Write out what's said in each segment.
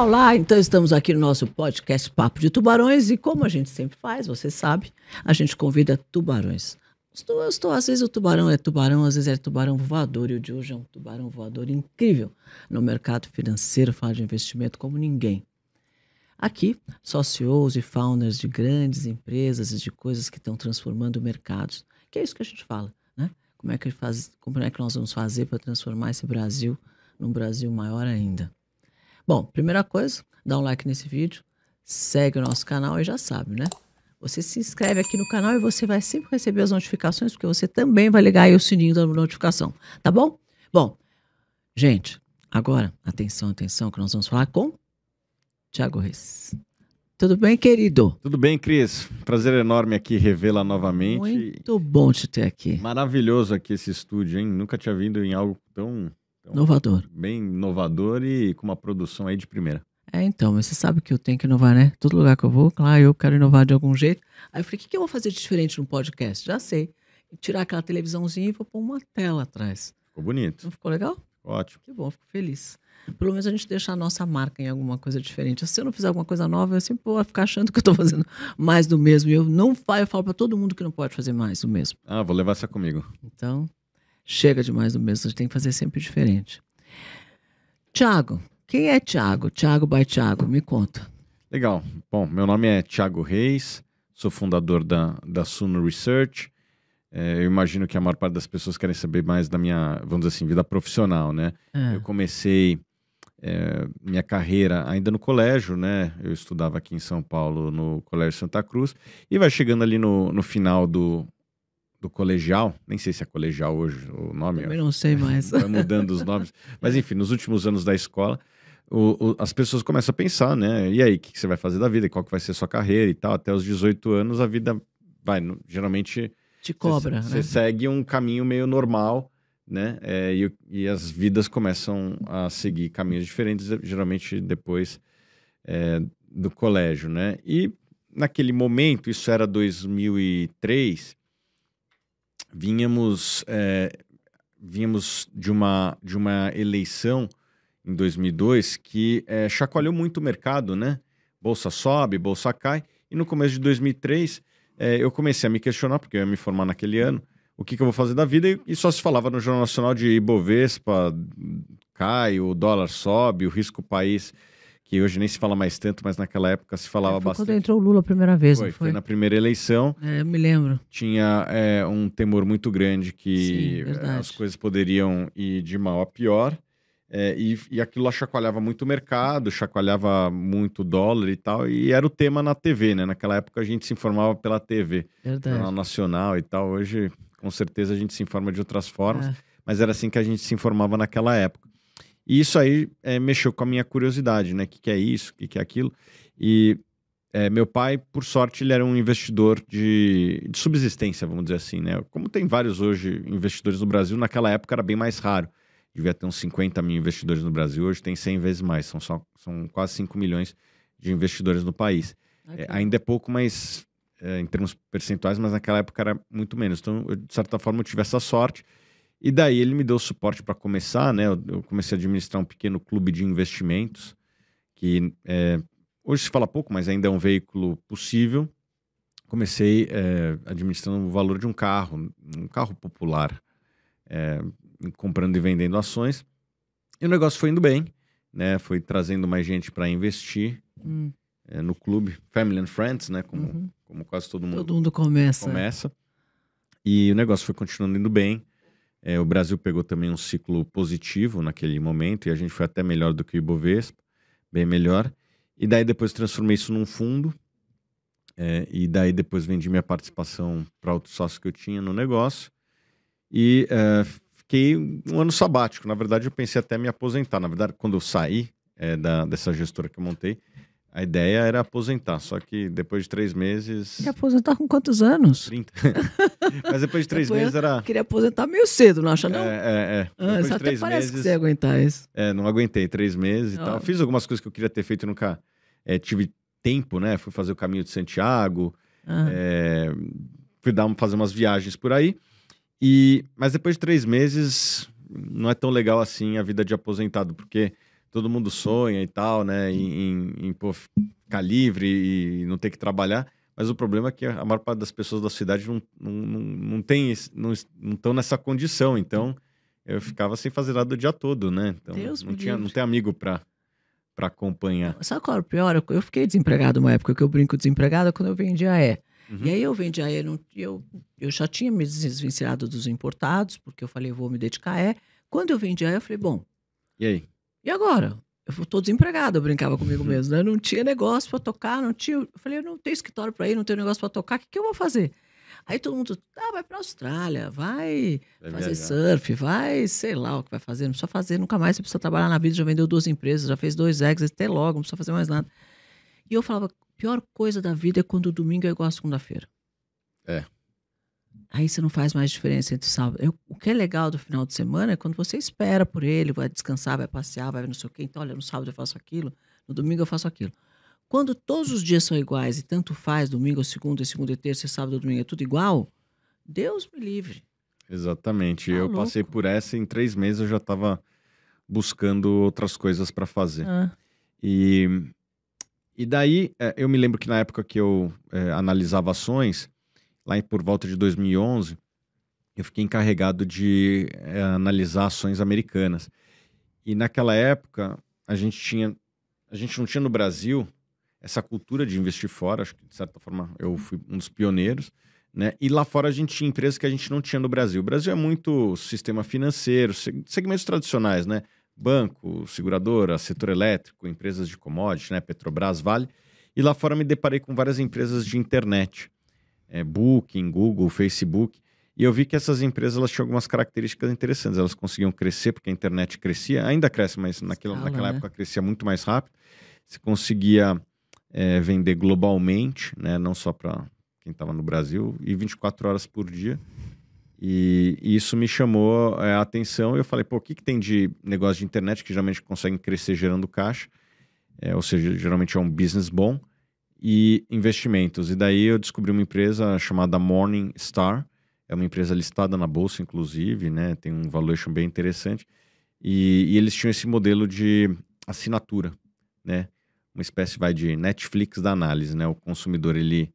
Olá! Então estamos aqui no nosso podcast Papo de Tubarões e como a gente sempre faz, você sabe, a gente convida tubarões. Estou, estou, às vezes o tubarão é tubarão, às vezes é tubarão voador e o de hoje é um tubarão voador incrível no mercado financeiro, fala de investimento como ninguém. Aqui, só CEOs e founders de grandes empresas e de coisas que estão transformando mercados. Que é isso que a gente fala, né? Como é que, faz, como é que nós vamos fazer para transformar esse Brasil num Brasil maior ainda? Bom, primeira coisa, dá um like nesse vídeo, segue o nosso canal e já sabe, né? Você se inscreve aqui no canal e você vai sempre receber as notificações, porque você também vai ligar aí o sininho da notificação, tá bom? Bom, gente, agora, atenção, atenção, que nós vamos falar com Tiago Reis. Tudo bem, querido? Tudo bem, Cris? Prazer enorme aqui revê-la novamente. Muito bom te ter aqui. Maravilhoso aqui esse estúdio, hein? Nunca tinha vindo em algo tão, tão Inovador. bem inovador e com uma produção aí de primeira. É, então, mas você sabe que eu tenho que inovar, né? Todo lugar que eu vou, claro, eu quero inovar de algum jeito. Aí eu falei, o que, que eu vou fazer de diferente no podcast? Já sei. Tirar aquela televisãozinha e vou pôr uma tela atrás. Ficou bonito. Não ficou legal? Ótimo. Que bom, fico feliz. Pelo menos a gente deixa a nossa marca em alguma coisa diferente. Se eu não fizer alguma coisa nova, eu sempre vou ficar achando que eu estou fazendo mais do mesmo. E eu não faço, eu falo para todo mundo que não pode fazer mais do mesmo. Ah, vou levar essa comigo. Então, chega de mais do mesmo. A gente tem que fazer sempre diferente. Tiago, quem é Tiago? Tiago by Tiago, me conta. Legal. Bom, meu nome é Thiago Reis, sou fundador da, da Suno Research. É, eu imagino que a maior parte das pessoas querem saber mais da minha, vamos dizer assim, vida profissional, né? É. Eu comecei é, minha carreira ainda no colégio, né? Eu estudava aqui em São Paulo, no Colégio Santa Cruz, e vai chegando ali no, no final do, do colegial, nem sei se é colegial hoje o nome, Também não sei mais. vai mudando os nomes, mas enfim, nos últimos anos da escola, o- o- as pessoas começam a pensar, né? E aí, o que, que você vai fazer da vida? Qual que vai ser a sua carreira e tal? Até os 18 anos, a vida vai, no- geralmente Te cobra, você né? segue um caminho meio normal, né? É, e, e as vidas começam a seguir caminhos diferentes, geralmente depois é, do colégio, né? E naquele momento, isso era 2003, vínhamos, é, vínhamos de, uma, de uma eleição em 2002 que é, chacoalhou muito o mercado, né? Bolsa sobe, bolsa cai. E no começo de 2003, é, eu comecei a me questionar, porque eu ia me formar naquele ano, o que, que eu vou fazer da vida. E, só se falava no Jornal Nacional de Ibovespa, cai, o dólar sobe, o risco país, que hoje nem se fala mais tanto, mas naquela época se falava É, foi bastante. quando entrou o Lula a primeira vez, Foi, não foi foi? na primeira eleição É, eu me lembro. tinha é, um temor muito grande que Sim, é, as coisas poderiam ir de mal a pior. é, e, e aquilo lá chacoalhava muito o mercado, chacoalhava muito o dólar e tal, e era o tema na TV, né? Naquela época a gente se informava pela TV, Jornal Verdade. Nacional e tal. Hoje, com certeza, a gente se informa de outras formas, É. mas era assim que a gente se informava naquela época. E isso aí é, mexeu com a minha curiosidade, né? O que, que é isso? O que, que é aquilo? E é, meu pai, por sorte, ele era um investidor de, de subsistência, vamos dizer assim, né? Como tem vários hoje investidores no Brasil, naquela época era bem mais raro. Devia ter uns 50 mil investidores no Brasil, hoje tem 100 vezes mais, são, só, são quase 5 milhões de investidores no país. É, Aqui. ainda é pouco, mas é, em termos percentuais, mas naquela época era muito menos. Então, eu, de certa forma, eu tive essa sorte. E daí ele me deu suporte para começar, né? Eu, eu comecei a administrar um pequeno clube de investimentos, que é, hoje se fala pouco, mas ainda é um veículo possível. Comecei é, administrando o valor de um carro, um carro popular, é, comprando e vendendo ações. E o negócio foi indo bem, né? Foi trazendo mais gente para investir Hum, é, no clube, Family and Friends, né? Como, uhum. como quase todo mundo Todo mundo começa. começa. E o negócio foi continuando indo bem. É, o Brasil pegou também um ciclo positivo naquele momento e a gente foi até melhor do que o Ibovespa, bem melhor. E daí depois transformei isso num fundo. é, e daí depois vendi minha participação para outro sócio que eu tinha no negócio. E é, fiquei um ano sabático. Na verdade, eu pensei até me aposentar. Na verdade, quando eu saí é, da, dessa gestora que eu montei, a ideia era aposentar. Só que depois de três meses. Queria aposentar com quantos anos? 30. Mas depois de três Depois- meses era. Queria aposentar meio cedo, não acha não? É, é, é. Ah, Depois de até três parece que meses. você ia aguentar isso. É, não aguentei três meses e Ah. tal. Fiz algumas coisas que eu queria ter feito e nunca é, tive tempo, né? Fui fazer o caminho de Santiago, Ah, é, fui dar, fazer umas viagens por aí. E, mas depois de três meses, não é tão legal assim a vida de aposentado, porque todo mundo sonha e tal, né? Em, em, em pô, ficar livre e não ter que trabalhar. Mas o problema é que a maior parte das pessoas da cidade não, não, não, não tem, não estão nessa condição. Então, eu ficava sem fazer nada o dia todo, né? Então, Deus não, tinha, não tem amigo para para acompanhar. Sabe qual era o pior? Eu- fiquei desempregado uma época que eu brinco desempregado quando eu vendia é. Uhum. E aí eu vendia é, não- eu, eu já tinha me desvencilhado dos importados, porque eu falei, vou me dedicar a é. Quando eu vendia é, eu falei, bom, E aí? E agora? Eu tô desempregado, eu brincava comigo Uhum. mesmo, né? Não tinha negócio para tocar, não tinha. Eu falei, eu não tenho escritório para ir, não tenho negócio para tocar, o que, que eu vou fazer? Aí todo mundo, ah, vai para Austrália, vai Vai fazer viajar. surf, vai, sei lá o que vai fazer, não precisa fazer nunca mais, você precisa trabalhar na vida, já vendeu duas empresas, já fez dois exits, até logo, não precisa fazer mais nada. E eu falava, pior coisa da vida é quando o domingo é igual a segunda-feira. É. Aí você não faz mais diferença entre sábado. Eu- o que é legal do final de semana é quando você espera por ele, vai descansar, vai passear, vai não sei o quê. Então, olha, no sábado eu faço aquilo, no domingo eu faço aquilo. Quando todos os dias são iguais e tanto faz, domingo ou segunda, e segunda e terça, sábado domingo é tudo igual, Deus me livre. Exatamente. Tá eu louco. passei por essa e em três meses eu já estava buscando outras coisas para fazer. Ah, E, e daí, é, eu me lembro que na época que eu é, analisava ações, lá por volta de 2011, eu fiquei encarregado de é, analisar ações americanas. E naquela época, a gente tinha, a gente não tinha no Brasil essa cultura de investir fora, acho que de certa forma eu fui um dos pioneiros, né? E lá fora a gente tinha empresas que a gente não tinha no Brasil. O Brasil é muito sistema financeiro, seg- segmentos tradicionais, né? Banco, seguradora, setor elétrico, empresas de commodities, né? Petrobras, Vale. E lá fora me deparei com várias empresas de internet, é, Booking, Google, Facebook. E eu vi que essas empresas elas tinham algumas características interessantes. Elas conseguiam crescer porque a internet crescia, ainda cresce, mas naquela, Escala, naquela né? época crescia muito mais rápido. Você conseguia é, vender globalmente, né? não só para quem estava no Brasil, e 24 horas por dia. E, e isso me chamou é, a atenção e eu falei, pô, o que, que tem de negócio de internet que geralmente conseguem crescer gerando caixa? É, ou seja, geralmente é um business bom e investimentos. E daí eu descobri uma empresa chamada Morningstar, é uma empresa listada na bolsa, inclusive, né? Tem um valuation bem interessante. E, e eles tinham esse modelo de assinatura, né? Uma espécie vai de Netflix da análise, né? O consumidor ele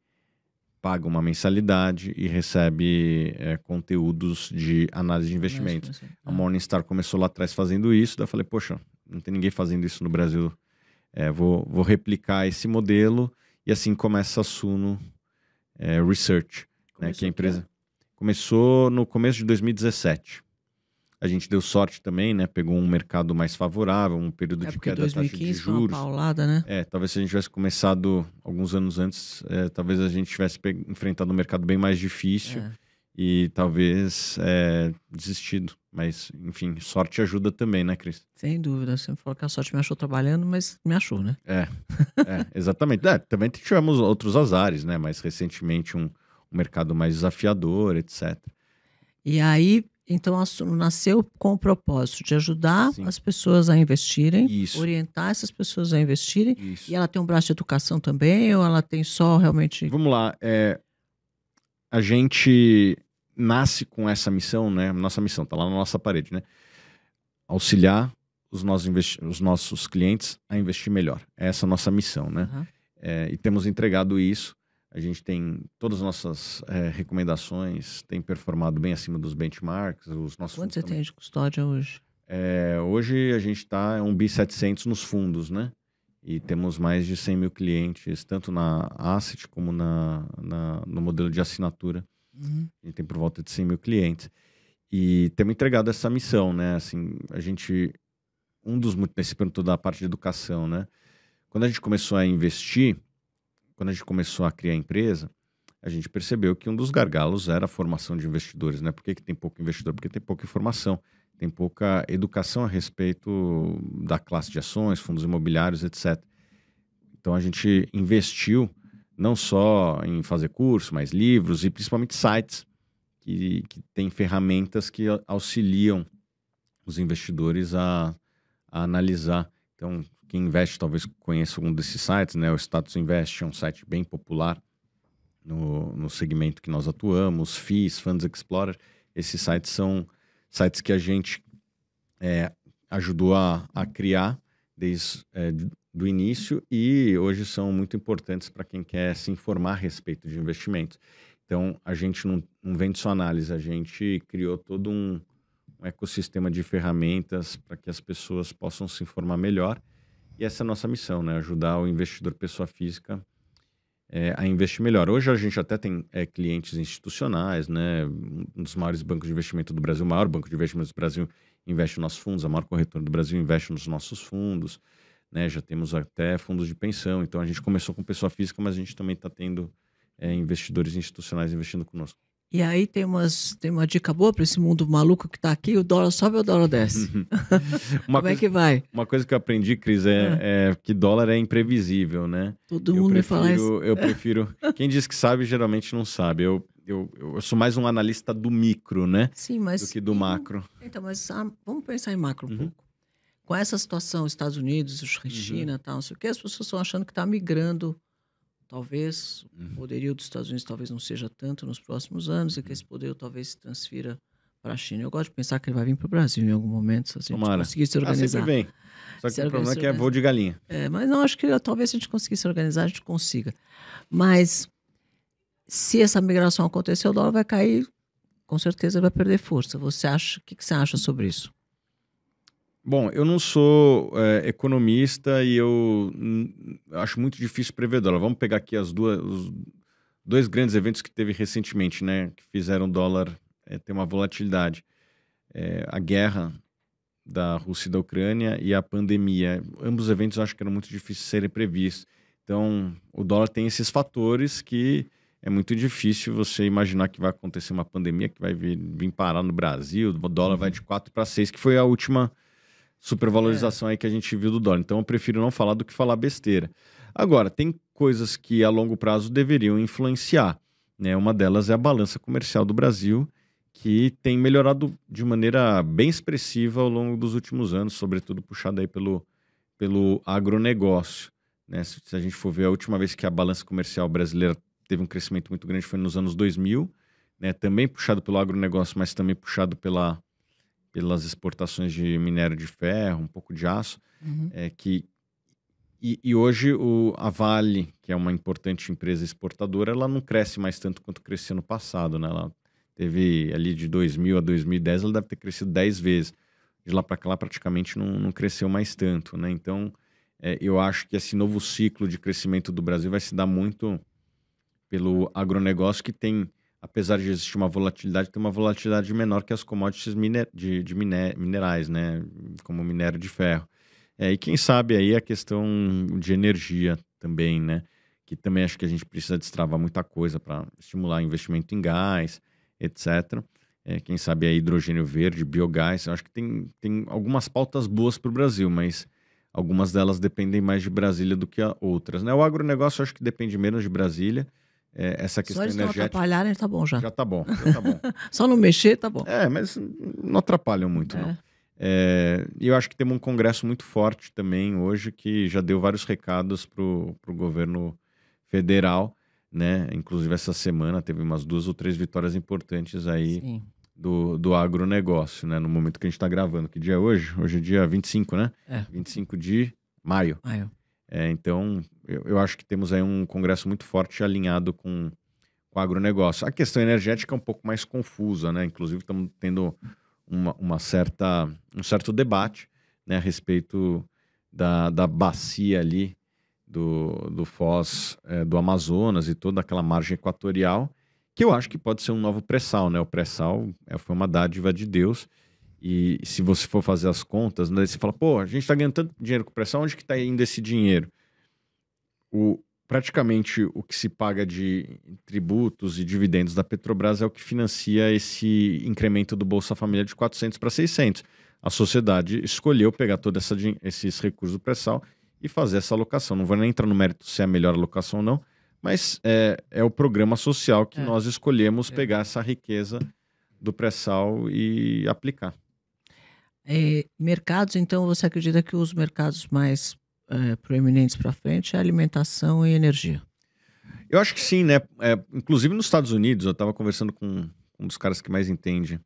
paga uma mensalidade e recebe é, conteúdos de análise de investimentos. A Morningstar começou lá atrás fazendo isso, daí eu falei, poxa, não tem ninguém fazendo isso no Brasil. É, vou, vou replicar esse modelo e assim começa a Suno é, Research, né, que é a empresa começou no começo de 2017. A gente deu sorte também, né? Pegou um mercado mais favorável, um período É de queda da taxa de 2015 foi uma juros. paulada, né? É, talvez se a gente tivesse começado alguns anos antes, é, talvez a gente tivesse enfrentado um mercado bem mais difícil É. e talvez é, desistido. Mas, enfim, sorte ajuda também, né, Cris? Sem dúvida. Você falou que a sorte me achou trabalhando, mas me achou, né? É, é, exatamente. É, também tivemos outros azares, né? Mais recentemente um, um mercado mais desafiador, etc. E aí, então, nasceu com o propósito de ajudar Sim. as pessoas a investirem, Isso. orientar essas pessoas a investirem. Isso. E ela tem um braço de educação também, ou ela tem só realmente. Vamos lá. é, a gente nasce com essa missão, né? Nossa missão tá lá na nossa parede, né? Auxiliar os nossos, investi- os nossos clientes a investir melhor. Essa é a nossa missão, né? Aham. É, e temos entregado isso. A gente tem todas as nossas é, recomendações, tem performado bem acima dos benchmarks. Os nossos Quanto você também. tem de custódia hoje? É, hoje a gente está um bi 700 nos fundos, né? E temos mais de 100 mil clientes, tanto na asset como na, na- no modelo de assinatura. Uhum. A gente tem por volta de 100 mil clientes. E temos entregado essa missão, né? Assim, a gente... Um dos... Nesse ponto da parte de educação, né? Quando a gente começou a investir, quando a gente começou a criar a empresa, a gente percebeu que um dos gargalos era a formação de investidores, né? Por que, que tem pouco investidor? Porque tem pouca informação, tem pouca educação a respeito da classe de ações, fundos imobiliários, etc. Então a gente investiu não só em fazer curso, mas livros e principalmente sites que, que têm ferramentas que auxiliam os investidores a, a analisar. Então, quem investe talvez conheça algum desses sites, né? O Status Invest é um site bem popular no, no segmento que nós atuamos, FIIs, Funds Explorer. Esses sites são sites que a gente é, ajudou a, a criar, desde é, do início e hoje são muito importantes para quem quer se informar a respeito de investimentos. Então, a gente não, não vende só análise, a gente criou todo um, um ecossistema de ferramentas para que as pessoas possam se informar melhor. E essa é a nossa missão, né? Ajudar o investidor pessoa física é, a investir melhor. Hoje a gente até tem é, clientes institucionais, né? Um dos maiores bancos de investimento do Brasil, o maior banco de investimento do Brasil investe nos nossos fundos, a maior corretora do Brasil investe nos nossos fundos, né? Já temos até fundos de pensão. Então a gente começou com pessoa física, mas a gente também está tendo é, investidores institucionais investindo conosco. E aí tem, umas, tem uma dica boa para esse mundo maluco que está aqui: o dólar sobe ou o dólar desce? Como coisa, é que vai? Uma coisa que eu aprendi, Cris, é, é. é que dólar é imprevisível, né? Todo eu mundo prefiro, me fala isso. Eu prefiro. Quem diz que sabe, geralmente não sabe. Eu, eu, eu sou mais um analista do micro, né? Sim, mas. Do que do macro. Então, mas ah, vamos pensar em macro um uhum. pouco. Com essa situação, Estados Unidos, China, uhum. tal, não sei o quê, as pessoas estão achando que está migrando talvez uhum. o poderio dos Estados Unidos talvez não seja tanto nos próximos anos e que esse uhum. poder talvez se transfira para a China. Eu gosto de pensar que ele vai vir para o Brasil em algum momento, se a gente Tomara. conseguir se organizar. Ah, vem. Só que se o problema é que é voo de galinha. É, mas não, acho que talvez se a gente conseguir se organizar, a gente consiga. Mas se essa migração acontecer, o dólar vai cair, com certeza vai perder força. Você acha, o que, que você acha sobre isso? Bom, eu não sou é, economista e eu acho muito difícil prever dólar. Vamos pegar aqui as duas, os dois grandes eventos que teve recentemente, né, que fizeram o dólar é, ter uma volatilidade. É, a guerra da Rússia e da Ucrânia e a pandemia. Ambos os eventos eu acho que eram muito difíceis de serem previstos. Então, o dólar tem esses fatores que é muito difícil você imaginar que vai acontecer uma pandemia que vai vir, vir parar no Brasil, o dólar uhum. vai de 4 para 6, que foi a última supervalorização é. aí que a gente viu do dólar. Então eu prefiro não falar do que falar besteira. Agora, tem coisas que a longo prazo deveriam influenciar. Né? Uma delas é a balança comercial do Brasil, que tem melhorado de maneira bem expressiva ao longo dos últimos anos, sobretudo puxada aí pelo, pelo agronegócio. Né? Se, se a gente for ver, a última vez que a balança comercial brasileira teve um crescimento muito grande foi nos anos 2000, né? também puxado pelo agronegócio, mas também puxado pela pelas exportações de minério de ferro, um pouco de aço, uhum. é que e, e, hoje o, a Vale, que é uma importante empresa exportadora, ela não cresce mais tanto quanto crescia no passado, né? Ela teve ali de 2000 a 2010, ela deve ter crescido 10 vezes. De lá para cá, praticamente não, não cresceu mais tanto, né? Então, é, eu acho que esse novo ciclo de crescimento do Brasil vai se dar muito pelo agronegócio que tem apesar de existir uma volatilidade, tem uma volatilidade menor que as commodities miner de, de miner minerais, né? Como minério de ferro. É, e quem sabe aí a questão de energia também, né? Que também acho que a gente precisa destravar muita coisa para estimular investimento em gás, etc. É, quem sabe aí hidrogênio verde, biogás. Eu acho que tem, tem algumas pautas boas para o Brasil, mas algumas delas dependem mais de Brasília do que outras. Né? O agronegócio acho que depende menos de Brasília é, essa questão Só eles energética. não atrapalharem, tá bom já. Já tá bom, já tá bom. Só não mexer, tá bom. É, mas não atrapalham muito, é. não. É, e eu acho que temos um congresso muito forte também hoje que já deu vários recados para o governo federal, né? Inclusive essa semana teve umas duas ou três vitórias importantes aí do, do agronegócio, né? No momento que a gente está gravando. Que dia é hoje? Hoje é dia 25, né? É. 25 de maio. Maio. É, então, eu, eu, acho que temos aí um congresso muito forte alinhado com, com o agronegócio. A questão energética é um pouco mais confusa, né? Inclusive, estamos tendo uma, uma, certa, um certo debate né, a respeito da, da bacia ali do, do Foz é, do Amazonas e toda aquela margem equatorial, que eu acho que pode ser um novo pré-sal, né? O pré-sal é, foi uma dádiva de Deus. E se você for fazer as contas, né, você fala, pô, a gente está ganhando tanto dinheiro com pressão, onde que está indo esse dinheiro? O, praticamente o que se paga de tributos e dividendos da Petrobras é o que financia esse incremento do Bolsa Família de 400 para 600. A sociedade escolheu pegar todos esses recursos do pré-sal e fazer essa alocação. Não vou nem entrar no mérito se é a melhor alocação ou não, mas é, é o programa social que é. nós escolhemos é. pegar essa riqueza do pré-sal e aplicar. É, mercados, então, você acredita que os mercados mais é, proeminentes para frente é alimentação e energia? Eu acho que sim, né? É, inclusive nos Estados Unidos, eu estava conversando com um dos caras que mais entende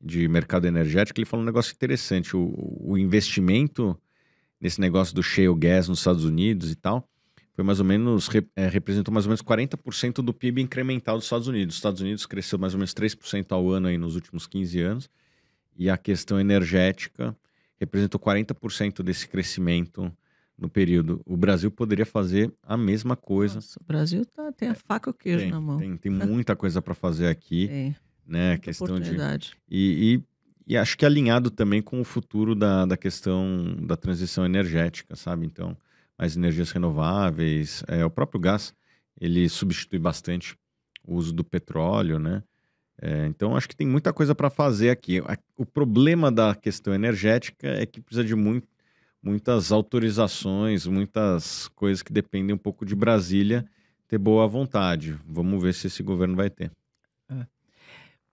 de mercado energético, ele falou um negócio interessante. O, o investimento nesse negócio do shale gas nos Estados Unidos e tal, foi mais ou menos, é, representou mais ou menos 40% do PIB incremental dos Estados Unidos. Os Estados Unidos cresceu mais ou menos 3% ao ano aí nos últimos 15 anos, e a questão energética representou 40% desse crescimento no período. O Brasil poderia fazer a mesma coisa. Nossa, o Brasil tá, tem a faca e o queijo tem, na mão. Tem, tem muita coisa para fazer aqui. Tem. Né, a questão de e, e, e, acho que alinhado também com o futuro da, da questão da transição energética, sabe? Então, mais energias renováveis. É, o próprio gás, ele substitui bastante o uso do petróleo, né? É, então, acho que tem muita coisa para fazer aqui. O problema da questão energética é que precisa de muito, muitas autorizações, muitas coisas que dependem um pouco de Brasília ter boa vontade. Vamos ver se esse governo vai ter. É.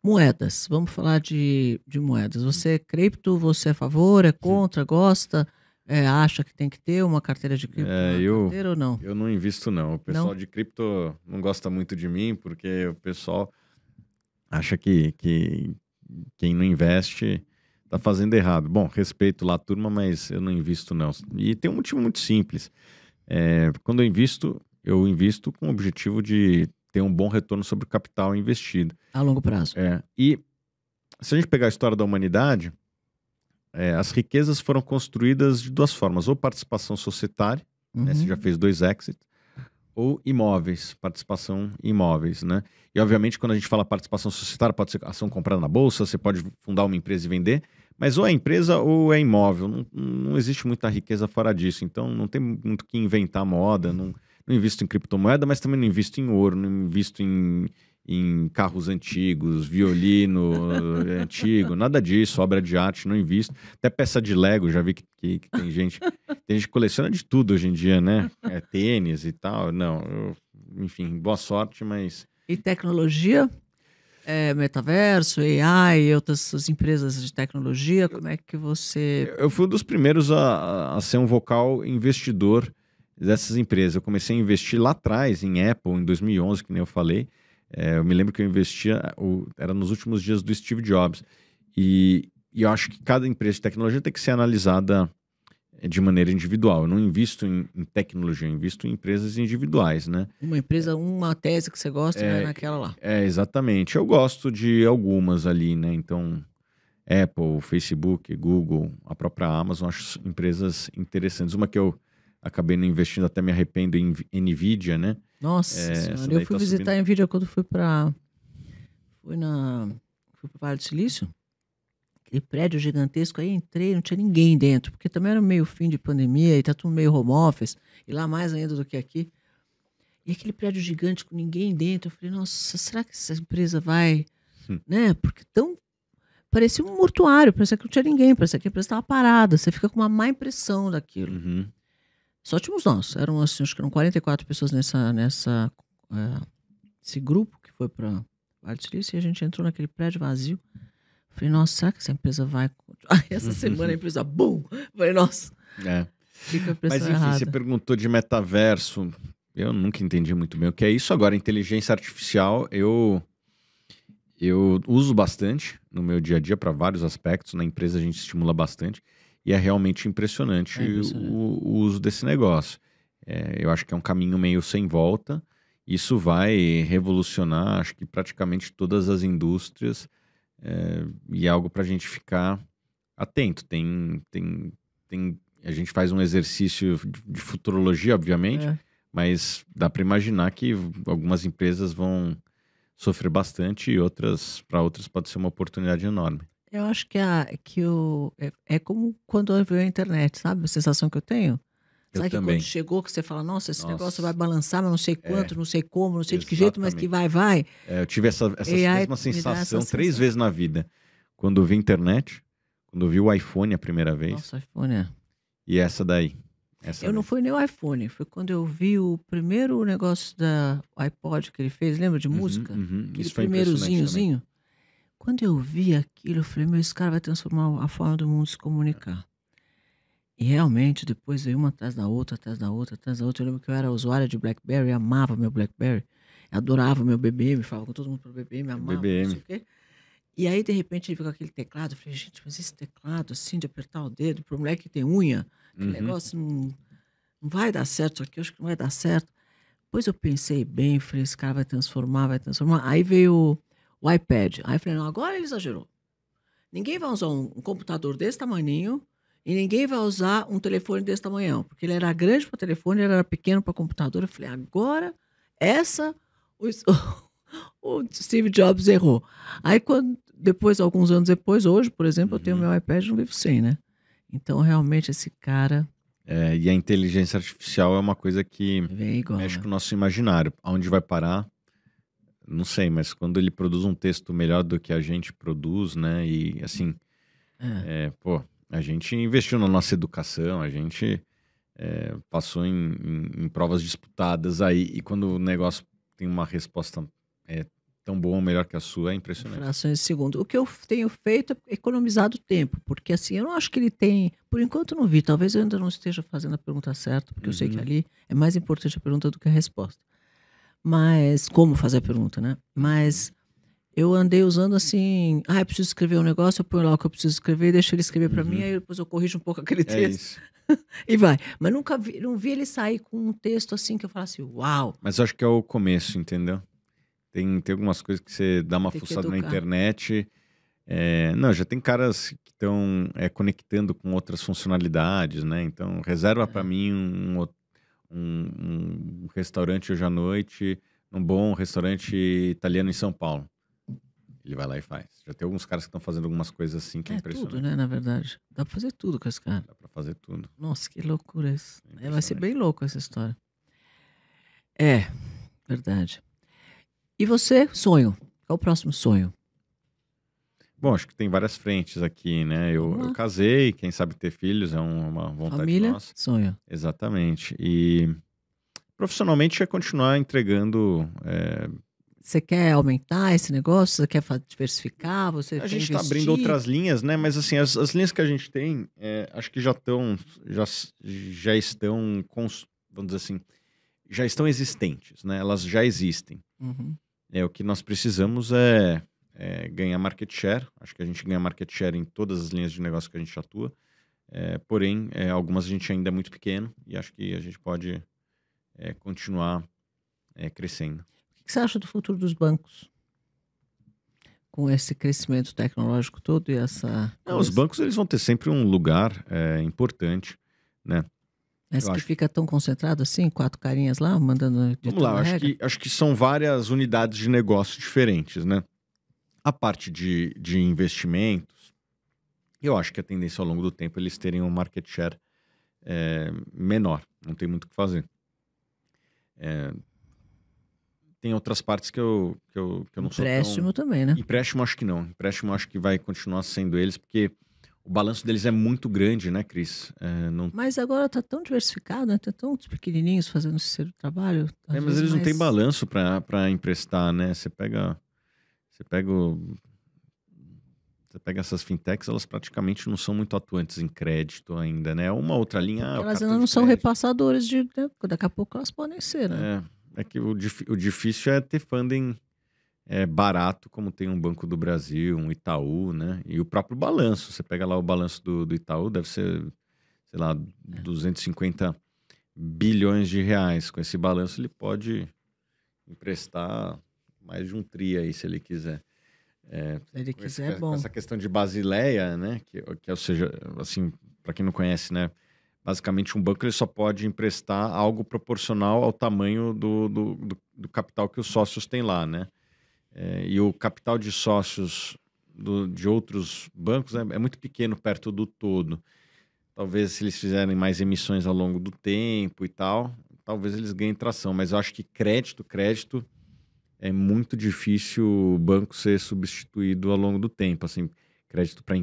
Moedas, vamos falar de, de moedas. Você é cripto, você é a favor, é contra, gosta? É, acha que tem que ter uma carteira de cripto é, eu, carteira ou não? Eu não invisto, não. O pessoal não? de cripto não gosta muito de mim, porque o pessoal acha que, que quem não investe está fazendo errado. Bom, respeito lá a turma, mas eu não invisto, não. E tem um motivo muito simples. É, quando eu invisto, eu invisto com o objetivo de ter um bom retorno sobre o capital investido. A longo prazo. É, e se a gente pegar a história da humanidade, é, as riquezas foram construídas de duas formas: ou participação societária, uhum. né, você já uhum. fez dois exits, ou imóveis, participação em imóveis, né? E obviamente quando a gente fala participação societária, pode ser ação comprada na bolsa, você pode fundar uma empresa e vender, mas ou é empresa ou é imóvel. Não, não existe muita riqueza fora disso, então não tem muito que inventar moda. Não, não invisto em criptomoeda, mas também não invisto em ouro, não invisto em em carros antigos, violino eh, antigo, nada disso, obra de arte, não invisto. Até peça de Lego, já vi que, que, que tem gente. Tem gente que coleciona de tudo hoje em dia, né? É, tênis e tal. Não, eu, enfim, boa sorte, mas. E tecnologia? É, metaverso, AI e outras empresas de tecnologia, como é que você. Eu fui um dos primeiros a, a ser um vocal investidor dessas empresas. Eu comecei a investir lá atrás, em Apple, em 2011, que nem eu falei. É, eu me lembro que eu investia, o, era nos últimos dias do Steve Jobs. E, e, eu acho que cada empresa de tecnologia tem que ser analisada eh, de maneira individual. Eu não invisto em, em tecnologia, eu invisto em empresas individuais, né? Uma empresa, uma tese que você gosta é, naquela lá. É, exatamente. Eu gosto de algumas ali, né? Então, Apple, Facebook, Google, a própria Amazon, acho empresas interessantes. Uma que eu acabei não investindo, até me arrependo em Nvidia, né? Nossa é, senhora, eu fui tá visitar subindo... a Nvidia quando fui para fui na fui para Vale do Silício. Aquele prédio gigantesco aí, entrei, não tinha ninguém dentro, porque também era meio fim de pandemia e tá tudo meio home office, e lá mais ainda do que aqui. E aquele prédio gigante com ninguém dentro, eu falei, nossa, será que essa empresa vai, hum. né? Porque tão parecia um mortuário, parecia que não tinha ninguém, parecia que a empresa estava parada, você fica com uma má impressão daquilo. Uhum. Só tínhamos nós. Eram, assim, acho que eram 44 pessoas nessa, nessa, é, esse grupo que foi para Vale do Silício e a gente entrou naquele prédio vazio. Falei, nossa, será que essa empresa vai. Aí essa semana a empresa, bum! Falei, nossa. É. Mas enfim, errada. você perguntou de metaverso. Eu nunca entendi muito bem o que é isso. Agora, inteligência artificial, eu eu uso bastante no meu dia a dia para vários aspectos. Na empresa a gente estimula bastante. E é realmente impressionante, é impressionante. O, o, uso desse negócio. É, eu acho que é um caminho meio sem volta. Isso vai revolucionar, acho que praticamente todas as indústrias. É, e é algo para a gente ficar atento. Tem, tem, tem, a gente faz um exercício de futurologia, obviamente, é. mas dá para imaginar que algumas empresas vão sofrer bastante e outras, para outras, pode ser uma oportunidade enorme. Eu acho que, a, que o, é, é como quando eu vi a internet, sabe? A sensação que eu tenho. Eu Sabe também. que quando chegou, que você fala, nossa, esse nossa. negócio vai balançar, mas não sei é. quanto, é. não sei como, não sei Exatamente. de que jeito, mas que vai, vai. É, eu tive essa, essa mesma sensação essa três sensação. vezes na vida. Quando eu vi a internet, quando eu vi o iPhone a primeira vez. Nossa, iPhone é. E essa daí. Essa eu não fui nem o iPhone, foi quando eu vi o primeiro negócio da iPod que ele fez, lembra de uhum, música? Uhum, Aquele primeirozinhozinho. Quando eu vi aquilo, eu falei, meu, esse cara vai transformar a forma do mundo se comunicar. E realmente, depois veio uma atrás da outra, atrás da outra, atrás da outra. Eu lembro que eu era usuária de BlackBerry, amava meu BlackBerry, adorava meu BBM, falava com todo mundo pro BBM, amava, BBM. não sei o quê. E aí, de repente, ele viu com aquele teclado. Eu falei, gente, mas esse teclado, assim, de apertar o dedo, para o moleque que tem unha, aquele Uhum. negócio não, não vai dar certo isso aqui, eu acho que não vai dar certo. Depois eu pensei bem, falei, esse cara vai transformar, vai transformar. Aí veio o, iPad. Aí eu falei, não, agora ele exagerou. Ninguém vai usar um, um computador desse tamaninho e ninguém vai usar um telefone desse tamanhão. Porque ele era grande para telefone, ele era pequeno para computador. Eu falei, agora, essa o, o Steve Jobs errou. Aí, quando, depois, alguns anos depois, hoje, por exemplo, eu tenho Uhum. meu iPad e não vivo sem, né? Então, realmente, esse cara É, e a inteligência artificial é uma coisa que mexe né? com o nosso imaginário. Aonde vai parar? Não sei, mas quando ele produz um texto melhor do que a gente produz, né? E assim, É. é, pô, a gente investiu na nossa educação, a gente é, passou em, em- em provas disputadas aí, e quando o negócio tem uma resposta é, tão boa ou melhor que a sua, é impressionante. frações de segundo. O que eu tenho feito é economizado tempo, porque assim, eu não acho que ele tem. Por enquanto não vi, talvez eu ainda não esteja fazendo a pergunta certa, porque eu sei que Uhum. ali é mais importante a pergunta do que a resposta. Mas, como fazer a pergunta, né? Mas eu andei usando assim, ah, eu preciso escrever um negócio, eu ponho lá o que eu preciso escrever, deixo ele escrever para mim, Uhum. aí depois eu corrijo um pouco aquele É texto isso. e vai. Mas nunca vi, não vi ele sair com um texto assim que eu falasse, uau, Mas eu acho que é o começo, entendeu? Tem, tem algumas coisas que você dá uma Tem fuçada na internet. é, não, já tem caras que estão conectando com outras funcionalidades, né? Então, reserva para É. mim um, um, um restaurante hoje à noite, um bom restaurante italiano em São Paulo. Ele vai lá e faz. Já tem alguns caras que estão fazendo algumas coisas assim que é, é impressionante. tudo, né, na verdade. Dá pra fazer tudo com esse cara. Dá pra fazer tudo. Nossa, que loucura isso. É É, vai ser bem louco essa história. É, verdade. E você, sonho? Qual o próximo sonho? Bom, acho que tem várias frentes aqui, né? Eu, eu casei, quem sabe ter filhos é um- uma vontade Família, nossa. sonho. Exatamente. E profissionalmente é continuar entregando. é, Você quer aumentar esse negócio? Você quer diversificar? Você a gente está investir? abrindo outras linhas, né? Mas assim, as, as linhas que a gente tem, é, acho que já estão, já, já estão, vamos dizer assim, já estão existentes, né? Elas já existem. Uhum. É, o que nós precisamos é, é ganhar market share. Acho que a gente ganha market share em todas as linhas de negócio que a gente atua. É, porém, é, algumas a gente ainda é muito pequeno e acho que a gente pode é, continuar é, crescendo. O que você acha do futuro dos bancos? Com esse crescimento tecnológico todo e essa. Não, os bancos eles vão ter sempre um lugar é, importante. Mas eu que acho- fica tão concentrado assim, quatro carinhas lá, mandando. Vamos lá, acho que, acho que são várias unidades de negócio diferentes, né? A parte de, de investimentos, eu acho que a tendência ao longo do tempo é eles terem um market share é, menor, não tem muito o que fazer. É, tem outras partes que eu, que eu, que eu não sou tão... Empréstimo também, né? Empréstimo acho que não. Empréstimo acho que vai continuar sendo eles, porque o balanço deles é muito grande, né, Cris? É, não Mas agora tá tão diversificado, né? Tem tantos pequenininhos fazendo esse trabalho. É, mas eles não têm mais- balanço para emprestar, né? Você pega, você pega, o- você pega essas fintechs, elas praticamente não são muito atuantes em crédito ainda, né? Uma outra linha. ah, Elas ainda não são crédito. repassadores de. né? Daqui a pouco elas podem ser, né? É, é que o, dif- o difícil é ter funding é, barato, como tem um Banco do Brasil, um Itaú, né? E o próprio balanço. Você pega lá o balanço do, do Itaú, deve ser, sei lá, 250 bilhões de reais. Com esse balanço, ele pode emprestar mais de um tri aí, se ele quiser. Se ele esse- quiser, é com bom. essa questão de Basileia, né? Que, que ou seja, assim, para quem não conhece, né? Basicamente, um banco ele só pode emprestar algo proporcional ao tamanho do, do, do- do capital que os sócios têm lá, né? É, e o capital de sócios do- de outros bancos é, é muito pequeno perto do todo. Talvez se eles fizerem mais emissões ao longo do tempo e tal, talvez eles ganhem tração. Mas eu acho que crédito, crédito, é muito difícil o banco ser substituído ao longo do tempo. Assim, crédito para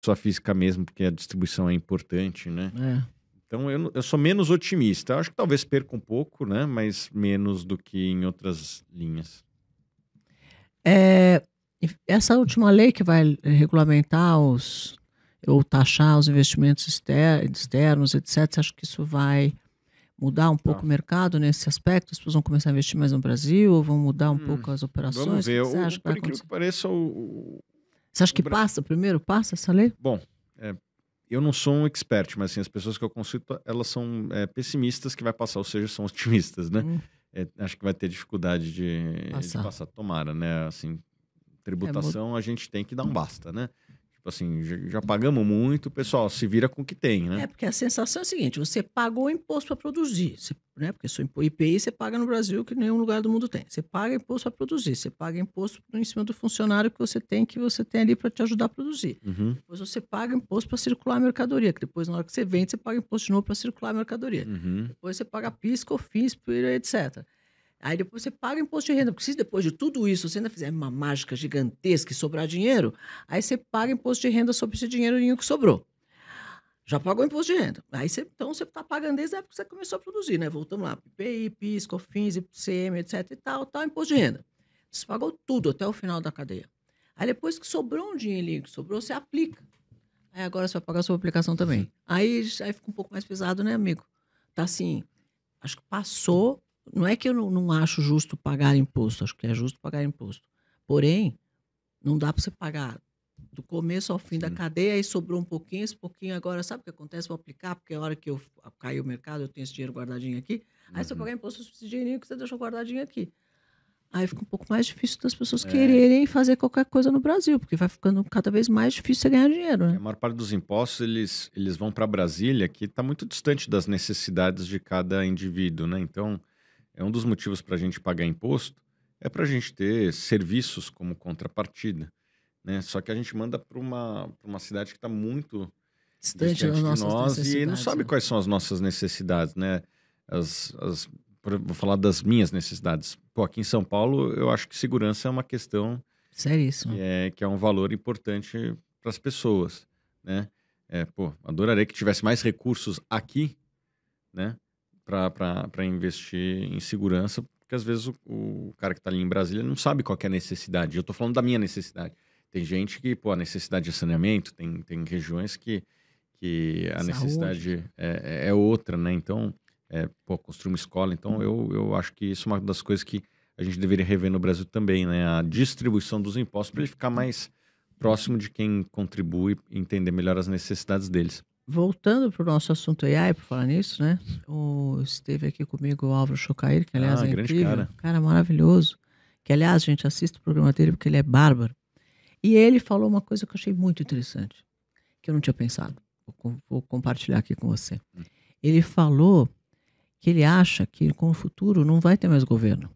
pessoa física mesmo, porque a distribuição é importante, né? É. Então eu, eu sou menos otimista. Eu acho que talvez perca um pouco, né? Mas menos do que em outras linhas. É, essa última lei que vai regulamentar os ou taxar os investimentos exter- externos, etc. Acha que isso vai mudar um pouco Tá. o mercado nesse aspecto? As pessoas vão começar a investir mais no Brasil ou vão mudar um Hum, pouco as operações? Vamos ver. O que você O, acha que vai incrível acontecer? que pareça, o, o- Você acha que o Bra- passa primeiro? Passa essa lei? Bom, é, eu não sou um expert, mas assim, as pessoas que eu consulto, elas são é, pessimistas que vai passar, ou seja, são otimistas, né? Hum. É, acho que vai ter dificuldade de de Passar. passar. Tomara, né? Assim, tributação a gente tem que dar um basta, né? Tipo assim, já, pagamos muito, pessoal, se vira com o que tem, né? É, porque a sensação é a seguinte: você pagou imposto para produzir, você- né? Porque seu IPI você paga no Brasil que nenhum lugar do mundo tem. Você paga imposto para produzir, você paga imposto em cima do funcionário que você tem, que você tem ali para te ajudar a produzir. Uhum, Depois você paga imposto para circular a mercadoria, que depois, na hora que você vende, você paga imposto de novo para circular a mercadoria. uhum. Depois você paga PIS, COFINS, PIRA, etc. Aí depois você paga imposto de renda, porque se depois de tudo isso você ainda fizer uma mágica gigantesca e sobrar dinheiro, aí você paga imposto de renda sobre esse dinheirinho que sobrou. Já pagou imposto de renda. Aí você, então você está pagando desde a época que você começou a produzir, né? Voltamos lá, PI, PIS, COFINS, IPCM, etc e tal, tal, imposto de renda. Você pagou tudo até o final da cadeia. Aí depois que sobrou um dinheirinho que sobrou, você aplica. Aí agora você vai pagar a sua aplicação também. Aí, aí fica um pouco mais pesado, né, amigo? Tá assim, acho que passou. Não é que eu não, não acho justo pagar imposto, acho que é justo pagar imposto. Porém, não dá para você pagar do começo ao fim da Sim. cadeia, aí sobrou um pouquinho, esse pouquinho agora, sabe o que acontece? Vou aplicar, porque a hora que eu cair o mercado, eu tenho esse dinheiro guardadinho aqui. Aí se eu Uhum. pagar imposto sobre esse dinheirinho que você deixou guardadinho aqui. Aí fica um pouco mais difícil das pessoas É. quererem fazer qualquer coisa no Brasil, porque vai ficando cada vez mais difícil você ganhar dinheiro, A né? maior parte dos impostos, eles, eles vão para Brasília, que está muito distante das necessidades de cada indivíduo, né? Então, é um dos motivos para a gente pagar imposto, é para a gente ter serviços como contrapartida, né? Só que a gente manda para uma, pra uma cidade que está muito Distante distante de nós e não sabe né? quais são as nossas necessidades, né? As, as, vou falar das minhas necessidades. Pô, aqui em São Paulo, eu acho que segurança é uma questão Seríssimo. que é, que é um valor importante para as pessoas, né? É, pô, adoraria que tivesse mais recursos aqui, né? Para investir em segurança, porque às vezes o, o cara que está ali em Brasília não sabe qual é a necessidade. Eu estou falando da minha necessidade. Tem gente que, pô, a necessidade de saneamento, tem, tem regiões que, que a Saúde. necessidade é, é outra, né? Então, é, pô, construir uma escola. Então, eu, eu acho que isso é uma das coisas que a gente deveria rever no Brasil também, né? A distribuição dos impostos para ele ficar mais próximo de quem contribui e entender melhor as necessidades deles. Voltando para o nosso assunto AI, por falar nisso, né? O, esteve aqui comigo o Álvaro Chocair, que aliás Ah, é incrível. cara. maravilhoso. Que aliás, a gente assiste o programa dele porque ele é bárbaro. E ele falou uma coisa que eu achei muito interessante, que eu não tinha pensado. Vou, vou compartilhar aqui com você. Hum. Ele falou que ele acha que com o futuro não vai ter mais governo.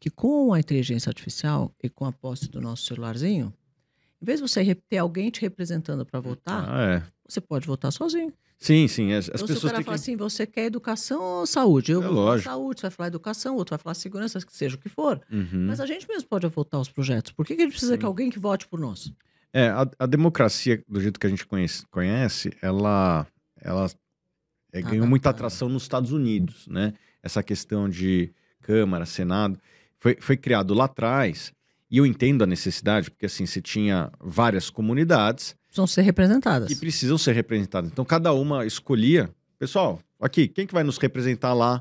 Que com a inteligência artificial e com a posse do nosso celularzinho, em vez de você ter alguém te representando para votar, Ah, é. Você pode votar sozinho. Sim, sim. As, as Então, se o pessoas cara falar que... assim, você quer educação ou saúde? Eu É vou falar saúde, você vai falar educação, outro vai falar segurança, seja o que for. Uhum. Mas a gente mesmo pode votar os projetos. Por que, que a gente precisa Sim. que alguém que vote por nós? É, a, a democracia, do jeito que a gente conhece, conhece ela, ela é, Tá ganhou muita adaptada. atração nos Estados Unidos, né? Essa questão de Câmara, Senado, foi, foi criado lá atrás, e eu entendo a necessidade, porque assim, você tinha várias comunidades Precisam ser representadas. que precisam ser representadas. Então, cada uma escolhia, pessoal, aqui, quem que vai nos representar lá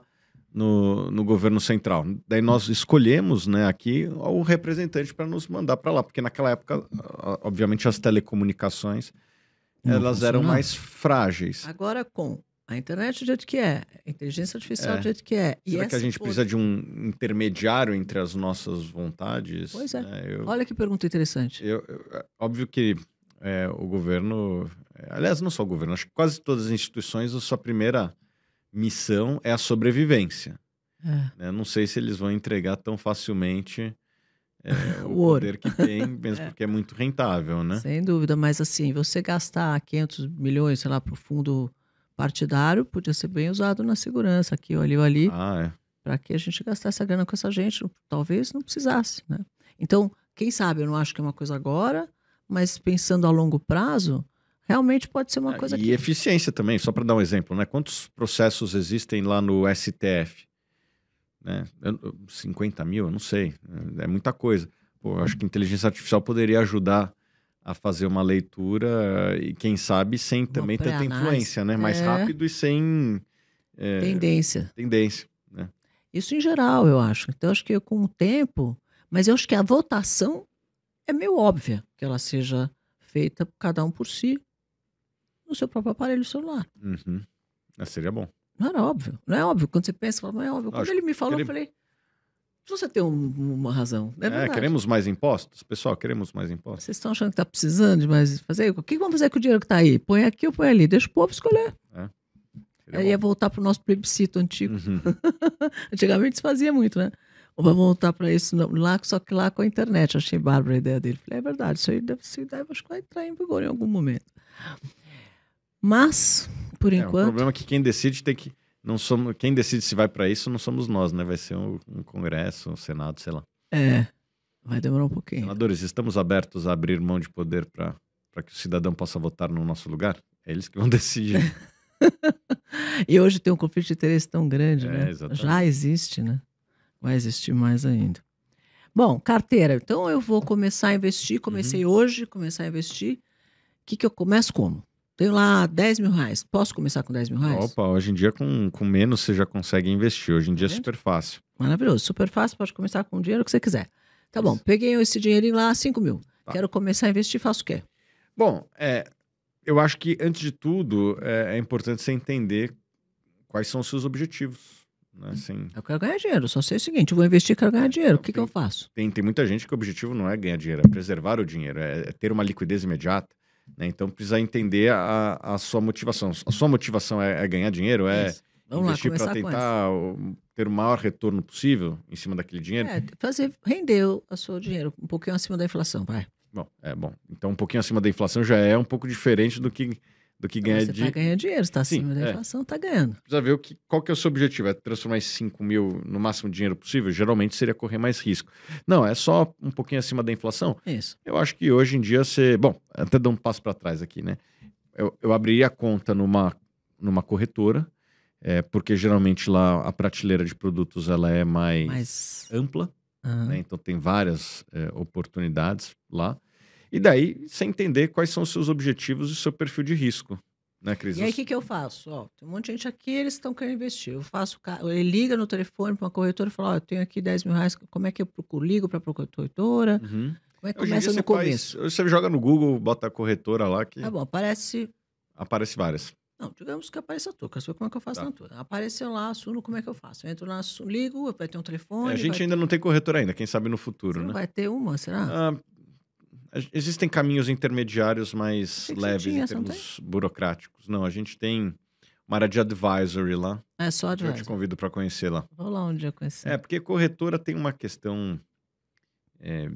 no, no governo central? Daí nós escolhemos, né, aqui o representante para nos mandar para lá, porque naquela época, obviamente, as telecomunicações Não elas eram mais frágeis. Agora, com a internet do jeito que é, a inteligência artificial É. do jeito que é. e Será que a gente precisa de um intermediário entre as nossas vontades? Pois é. Né, eu- Olha que pergunta interessante. Eu, eu- é óbvio que é, o governo, é, aliás, não só o governo, acho que quase todas as instituições, a sua primeira missão é a sobrevivência. É. né? Não sei se eles vão entregar tão facilmente é, o, O poder que tem, mesmo porque é muito rentável, né? Sem dúvida, mas assim, você gastar 500 milhões, sei lá, para o fundo partidário, podia ser bem usado na segurança, aqui ou ali ou ali. Ah, é. para que a gente gastasse a grana com essa gente. Talvez não precisasse, né? Então, quem sabe, eu não acho que é uma coisa agora, mas pensando a longo prazo, realmente pode ser uma coisa e que... eficiência também, só para dar um exemplo, né? Quantos processos existem lá no STF? Né? Eu- eu- 50 mil, eu não sei. É muita coisa. Pô, eu acho que inteligência artificial poderia ajudar a fazer uma leitura e, quem sabe, sem também tanta influência, né? Mais É. rápido e sem é, Tendência. tendência. Né? Isso em geral, eu acho. Então, acho que com o tempo. Mas eu acho que a votação é meio óbvia que ela seja feita cada um por si no seu próprio aparelho celular. Uhum. Ah, seria bom. Não era óbvio. Não é óbvio. Quando você pensa, fala, não é óbvio. Quando Lógico. ele me falou, eu falei. Você tem um- uma razão. É É, queremos mais impostos? Pessoal, queremos mais impostos? Vocês estão achando que está precisando de mais fazer? O que vamos fazer com o dinheiro que está aí? Põe aqui ou põe ali? Deixa o povo escolher. Seria Aí ia voltar para o nosso plebiscito antigo. Uhum. Antigamente se fazia muito, né? Vai voltar para isso no- lá, só que lá com a internet. Achei bárbara a ideia dele. Falei, é verdade, isso aí deve, isso deve acho que vai entrar em vigor em algum momento. Mas, por É, o enquanto, problema é que quem decide tem que. Não somos, quem decide se vai para isso não somos nós, né? Vai ser um, um Congresso, um Senado, sei lá. é, vai demorar um pouquinho. Senadores, estamos abertos a abrir mão de poder para que o cidadão possa votar no nosso lugar? É eles que vão decidir. E hoje tem um conflito de interesse tão grande, É, né? exatamente. Já existe, né? Vai existir mais ainda. Bom, carteira. Então eu vou começar a investir. Comecei Uhum. hoje, começar a investir. O que, que eu começo como? Tenho lá 10 mil reais. Posso começar com 10 mil reais? Opa, hoje em dia com, com menos você já consegue investir. Hoje em dia é Tá super fácil. Maravilhoso. Super fácil, pode começar com o dinheiro que você quiser. Tá bom, peguei esse dinheirinho lá, 5 mil. Tá. Quero começar a investir, faço o quê? Bom, é, eu acho que antes de tudo é, é importante você entender quais são os seus objetivos. Né? Assim, Eu quero ganhar dinheiro. Só sei o seguinte: eu vou investir, quero ganhar dinheiro. O que, que eu faço? tem, tem muita gente que o objetivo não é ganhar dinheiro, é preservar o dinheiro, é, é ter uma liquidez imediata. né? Então precisa entender a, a sua motivação. A sua motivação é, é ganhar dinheiro, é Isso. Vamos investir para tentar ter o maior retorno possível em cima daquele dinheiro. É, fazer render o o seu dinheiro um pouquinho acima da inflação, vai. Bom, é bom. Então um pouquinho acima da inflação já é um pouco diferente do que do que ganhar você de está ganhando dinheiro, está Sim, acima da é. inflação, está ganhando. precisa ver o que, qual que é o seu objetivo. É transformar esses 5 mil no máximo de dinheiro possível? Geralmente seria correr mais risco. Não, é só um pouquinho acima da inflação. Isso. Eu acho que hoje em dia você. Bom, até dar um passo para trás aqui, né? Eu, eu abriria a conta numa, numa corretora, é, porque geralmente lá a prateleira de produtos ela é mais Mas. ampla, ah, né? Então tem várias é, oportunidades lá. E daí você entender quais são os seus objetivos e o seu perfil de risco, né, Cris? E aí, o que, que eu faço? Ó, tem um monte de gente aqui, eles estão querendo investir. Eu faço. Ele liga no telefone para uma corretora e fala: Ó, eu tenho aqui 10 mil reais, como é que eu procuro? Ligo para a corretora? Uhum. Como é que Hoje começa dia no você faz- começo? hoje você joga no Google, bota a corretora lá que Tá bom, aparece. aparece várias. Não, digamos que apareça a tua, saber como é que eu faço Tá. na tua. Apareceu lá, assumo como é que eu faço. Eu entro lá, ligo, vai ter um É, telefone. a gente ainda não tem corretora ainda, quem sabe no ter... futuro, né? Vai ter uma, será? Ah, existem caminhos intermediários mais que leves tinha, em você não termos burocráticos. Não, a gente tem uma área de advisory lá. É só Eu te convido para conhecer lá. Vou lá um dia conhecer. É, porque corretora tem uma questão é,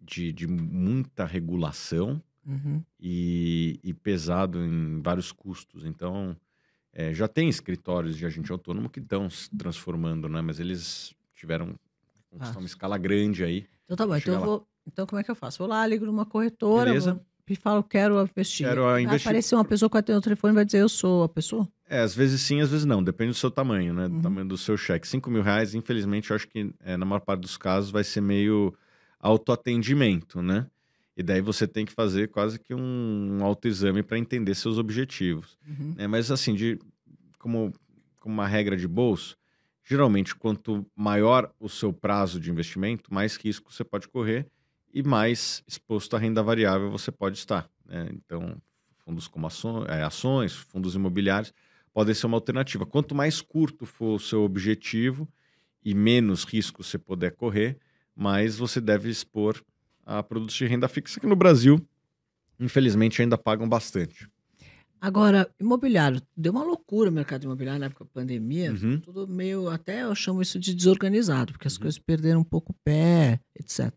de, de muita regulação Uhum. e, e pesado em vários custos. Então, é, já tem escritórios de agente autônomo que estão se transformando, né? Mas eles tiveram conquistar Ah. uma escala grande aí. Então tá bom. Então, eu vou... então como é que eu faço? Vou lá, ligo numa corretora Beleza. e falo, quero investir. Quero a Vai investir. aparecer uma pessoa que vai ter o telefone e vai dizer, eu sou a pessoa? É, às vezes sim, às vezes não. Depende do seu tamanho, né? Do Uhum. tamanho do seu cheque. 5 mil reais, infelizmente, eu acho que é, na maior parte dos casos vai ser meio autoatendimento, né? E daí você tem que fazer quase que um, autoexame para entender seus objetivos. Uhum. né? Mas assim, de, como, como uma regra de bolso, geralmente quanto maior o seu prazo de investimento, mais risco você pode correr e mais exposto à renda variável você pode estar. né? Então, fundos como ações, ações, fundos imobiliários podem ser uma alternativa. Quanto mais curto for o seu objetivo e menos risco você puder correr, mais você deve expor a produtos de renda fixa que no Brasil, infelizmente, ainda pagam bastante. Agora, imobiliário. Deu uma loucura o mercado imobiliário na época da pandemia. Uhum. Tudo meio, até eu chamo isso de desorganizado, porque as Uhum. coisas perderam um pouco o pé, etc.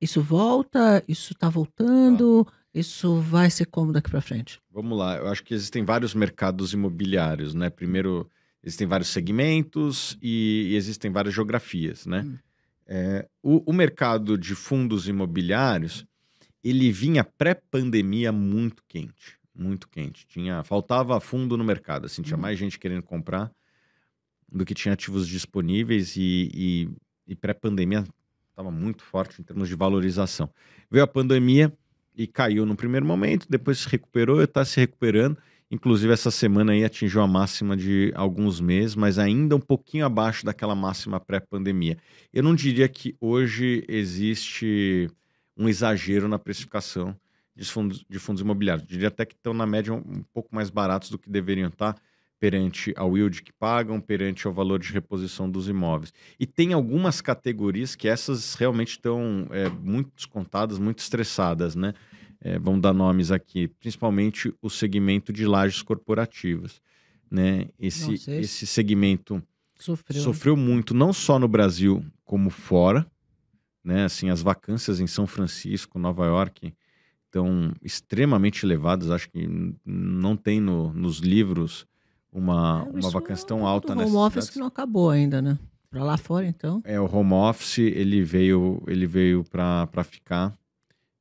Isso volta? Isso está voltando? Isso vai ser como daqui para frente? Vamos lá, eu acho que existem vários mercados imobiliários, né? Primeiro, existem vários segmentos e, e existem várias geografias, né? Hum. É, o, o mercado de fundos imobiliários, ele vinha pré-pandemia muito quente, muito quente. Tinha, faltava fundo no mercado, assim, tinha Hum. mais gente querendo comprar do que tinha ativos disponíveis e, e, e pré-pandemia estava muito forte em termos de valorização. Veio a pandemia e caiu no primeiro momento, depois se recuperou, está se recuperando Inclusive, essa semana aí atingiu a máxima de alguns meses, mas ainda um pouquinho abaixo daquela máxima pré-pandemia. Eu não diria que hoje existe um exagero na precificação de fundos, de fundos imobiliários. Eu diria até que estão, na média, um, pouco mais baratos do que deveriam estar perante ao yield que pagam, perante ao valor de reposição dos imóveis. E tem algumas categorias que essas realmente estão é, muito descontadas, muito estressadas, né? é, vamos dar nomes aqui, principalmente o segmento de lajes corporativas. Né? Esse, esse segmento sofreu. sofreu muito, não só no Brasil, como fora. Né? Assim, as vacâncias em São Francisco, Nova York, estão extremamente elevadas. Acho que não tem no, nos livros uma, é, uma vacância tão alta nessa home office que não acabou ainda, né? Para lá fora, então. É, o home office, ele veio, ele veio para ficar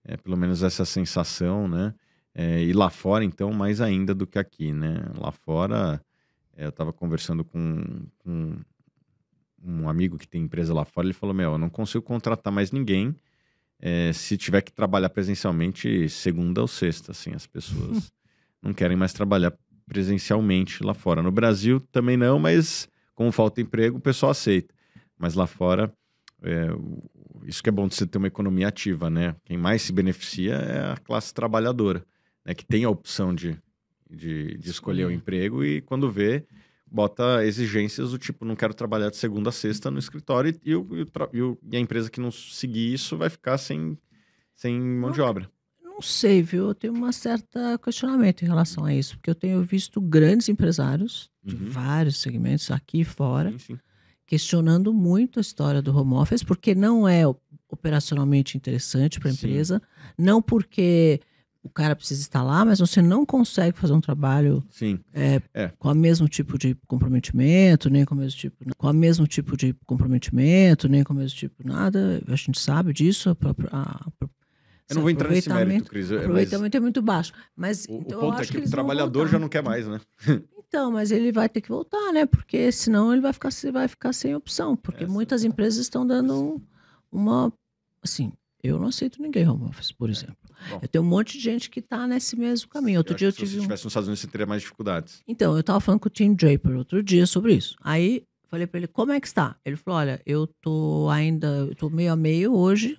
é, pelo menos essa sensação, né? É, e lá fora, então, mais ainda do que aqui, né? Lá fora, é, eu estava conversando com, com, um amigo que tem empresa lá fora, ele falou, meu, eu não consigo contratar mais ninguém é, se tiver que trabalhar presencialmente segunda ou sexta, assim, as pessoas não querem mais trabalhar presencialmente lá fora. No Brasil também não, mas como falta emprego, o pessoal aceita. Mas lá fora, é, isso que é bom de você ter uma economia ativa, né? Quem mais se beneficia é a classe trabalhadora, né? Que tem a opção de, de, de escolher o emprego e quando vê, bota exigências do tipo, não quero trabalhar de segunda a sexta no escritório e, e, o, e a empresa que não seguir isso vai ficar sem, sem mão de obra. Não sei, viu? Eu tenho uma certa questionamento em relação a isso, porque eu tenho visto grandes empresários de uhum. vários segmentos aqui e fora. Sim, sim questionando muito a história do home office, porque não é operacionalmente interessante para a empresa, não porque o cara precisa estar lá, mas você não consegue fazer um trabalho é, é. com o mesmo tipo de comprometimento, nem com o mesmo tipo, com o mesmo tipo de comprometimento, nem com o mesmo tipo nada. A gente sabe disso. A, a, a, eu não vou entrar nesse mérito, Cris. O aproveitamento mas... é muito baixo. Mas, o, então, o ponto é que, que o trabalhador já não quer mais, né? Então, mas ele vai ter que voltar, né? Porque senão ele vai ficar, vai ficar sem opção. Porque Essa muitas é empresas estão dando uma. Assim, eu não aceito ninguém home office, por é. exemplo. Bom. Eu tenho um monte de gente que está nesse mesmo caminho. Outro dia eu tive. Se você estivesse nos Estados Unidos, você teria mais dificuldades. Então, eu estava falando com o Tim Draper outro dia sobre isso. Aí falei para ele, como é que está? Ele falou: olha, eu tô ainda, eu tô meio a meio hoje,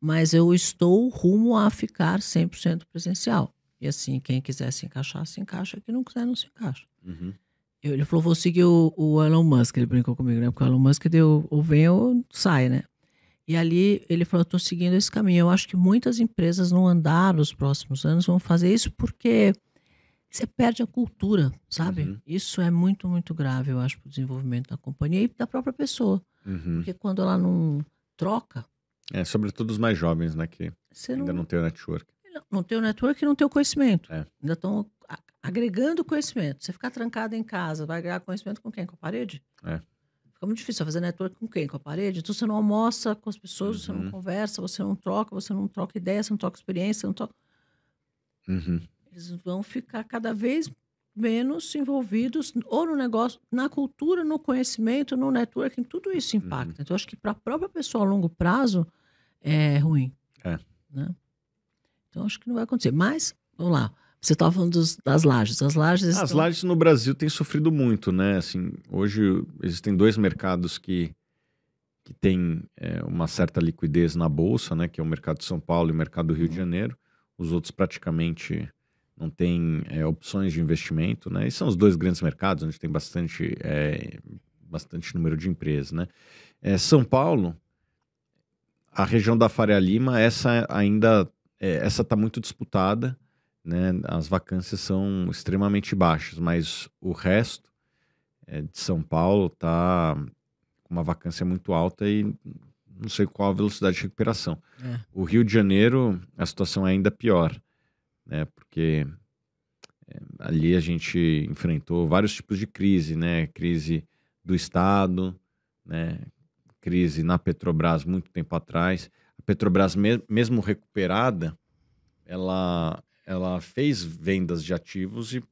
mas eu estou rumo a ficar 100% presencial. E assim, quem quiser se encaixar, se encaixa. Quem não quiser, não se encaixa. Uhum. Eu, ele falou, vou seguir o, o, Elon Musk. Ele brincou comigo, né? Porque o Elon Musk deu ou vem ou sai, né? E ali ele falou, estou seguindo esse caminho. Eu acho que muitas empresas não andar nos próximos anos vão fazer isso porque você perde a cultura, sabe? Uhum. Isso é muito, muito grave, eu acho, para o desenvolvimento da companhia e da própria pessoa. Uhum. Porque quando ela não troca... É, sobretudo os mais jovens, né? Que ainda não, não tem o network não tem o network e não tem o conhecimento. É. Ainda estão agregando conhecimento. Você ficar trancado em casa, vai agregar conhecimento com quem? Com a parede? É. Fica muito difícil fazer network com quem? Com a parede. Então você não almoça com as pessoas, uhum. você não uhum. conversa, você não troca, você não troca ideia, você não troca experiência, você não troca. Uhum. Eles vão ficar cada vez menos envolvidos ou no negócio, na cultura, no conhecimento, no networking, tudo isso impacta. Uhum. Então, acho que para a própria pessoa a longo prazo é ruim. É. Né? Então acho que não vai acontecer. Mas, vamos lá. Você estava falando dos, das lajes. As lajes. As estão... lajes no Brasil têm sofrido muito, né? Assim, hoje existem dois mercados que, que têm é, uma certa liquidez na bolsa, né? Que é o mercado de São Paulo e o mercado do Rio de Janeiro. Os outros praticamente não têm é, opções de investimento, né? E são os dois grandes mercados onde tem bastante, é, bastante número de empresas, né? É, São Paulo, a região da Faria Lima, essa ainda é, essa está muito disputada, né? As vacâncias são extremamente baixas, mas o resto é, de São Paulo está com uma vacância muito alta e não sei qual a velocidade de recuperação. É. O Rio de Janeiro, a situação é ainda pior, né? Porque é, ali a gente enfrentou vários tipos de crise, né? Crise do Estado, né? Crise na Petrobras muito tempo atrás. A Petrobras, mesmo recuperada, ela, ela fez vendas de ativos e,